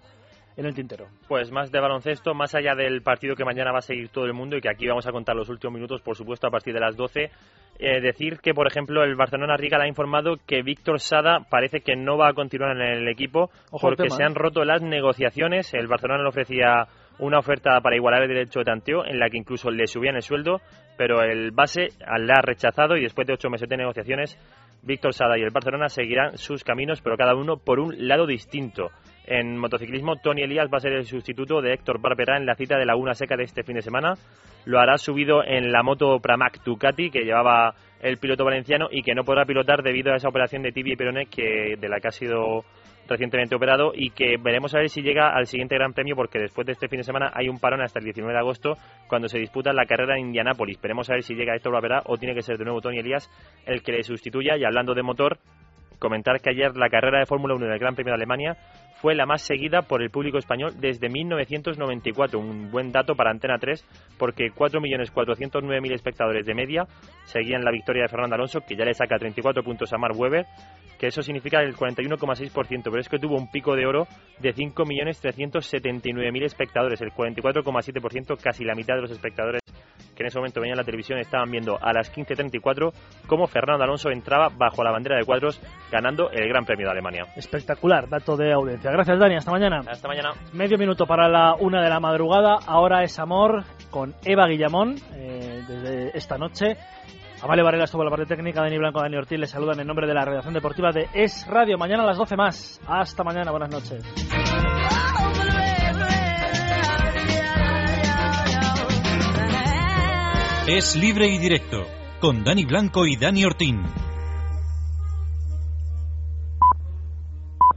en el tintero. Pues más de baloncesto, más allá del partido que mañana va a seguir todo el mundo y que aquí vamos a contar los últimos minutos, por supuesto, a partir de las 12. Eh, decir que, por ejemplo, el Barcelona Riga ha informado que Víctor Sada parece que no va a continuar en el equipo porque se han roto las negociaciones. El Barcelona le ofrecía una oferta para igualar el derecho de tanteo en la que incluso le subían el sueldo, pero el base la ha rechazado y después de ocho meses de negociaciones, Víctor Sada y el Barcelona seguirán sus caminos, pero cada uno por un lado distinto. En motociclismo, Tony Elías va a ser el sustituto de Héctor Barbera en la cita de Laguna Seca de este fin de semana. Lo hará subido en la moto Pramac Ducati que llevaba el piloto valenciano y que no podrá pilotar debido a esa operación de tibia y peroné que, de la que ha sido recientemente operado y que veremos a ver si llega al siguiente Gran Premio porque después de este fin de semana hay un parón hasta el 19 de agosto cuando se disputa la carrera en Indianápolis. Veremos a ver si llega Héctor Barbera o tiene que ser de nuevo Tony Elías el que le sustituya y hablando de motor comentar que ayer la carrera de Fórmula 1 del Gran Premio de Alemania fue la más seguida por el público español desde 1994. Un buen dato para Antena 3 porque 4.409.000 espectadores de media seguían la victoria de Fernando Alonso, que ya le saca 34 puntos a Mark Webber, que eso significa el 41,6%, pero es que tuvo un pico de oro de 5.379.000 espectadores, el 44,7%, casi la mitad de los espectadores que en ese momento venían la televisión estaban viendo a las 15.34 cómo Fernando Alonso entraba bajo la bandera de cuadros ganando el Gran Premio de Alemania. Espectacular, dato de audiencia. Gracias, Dani. Hasta mañana. Hasta mañana. Medio minuto para la una de la madrugada. Ahora es amor con Eva Guillamón eh, desde esta noche. Amalia Varela estuvo en la parte técnica, Dani Blanco, Dani Ortiz les saludan en nombre de la redacción deportiva de Es Radio. Mañana a las 12 más. Hasta mañana, buenas noches. Es libre y directo con Dani Blanco y Dani Ortín.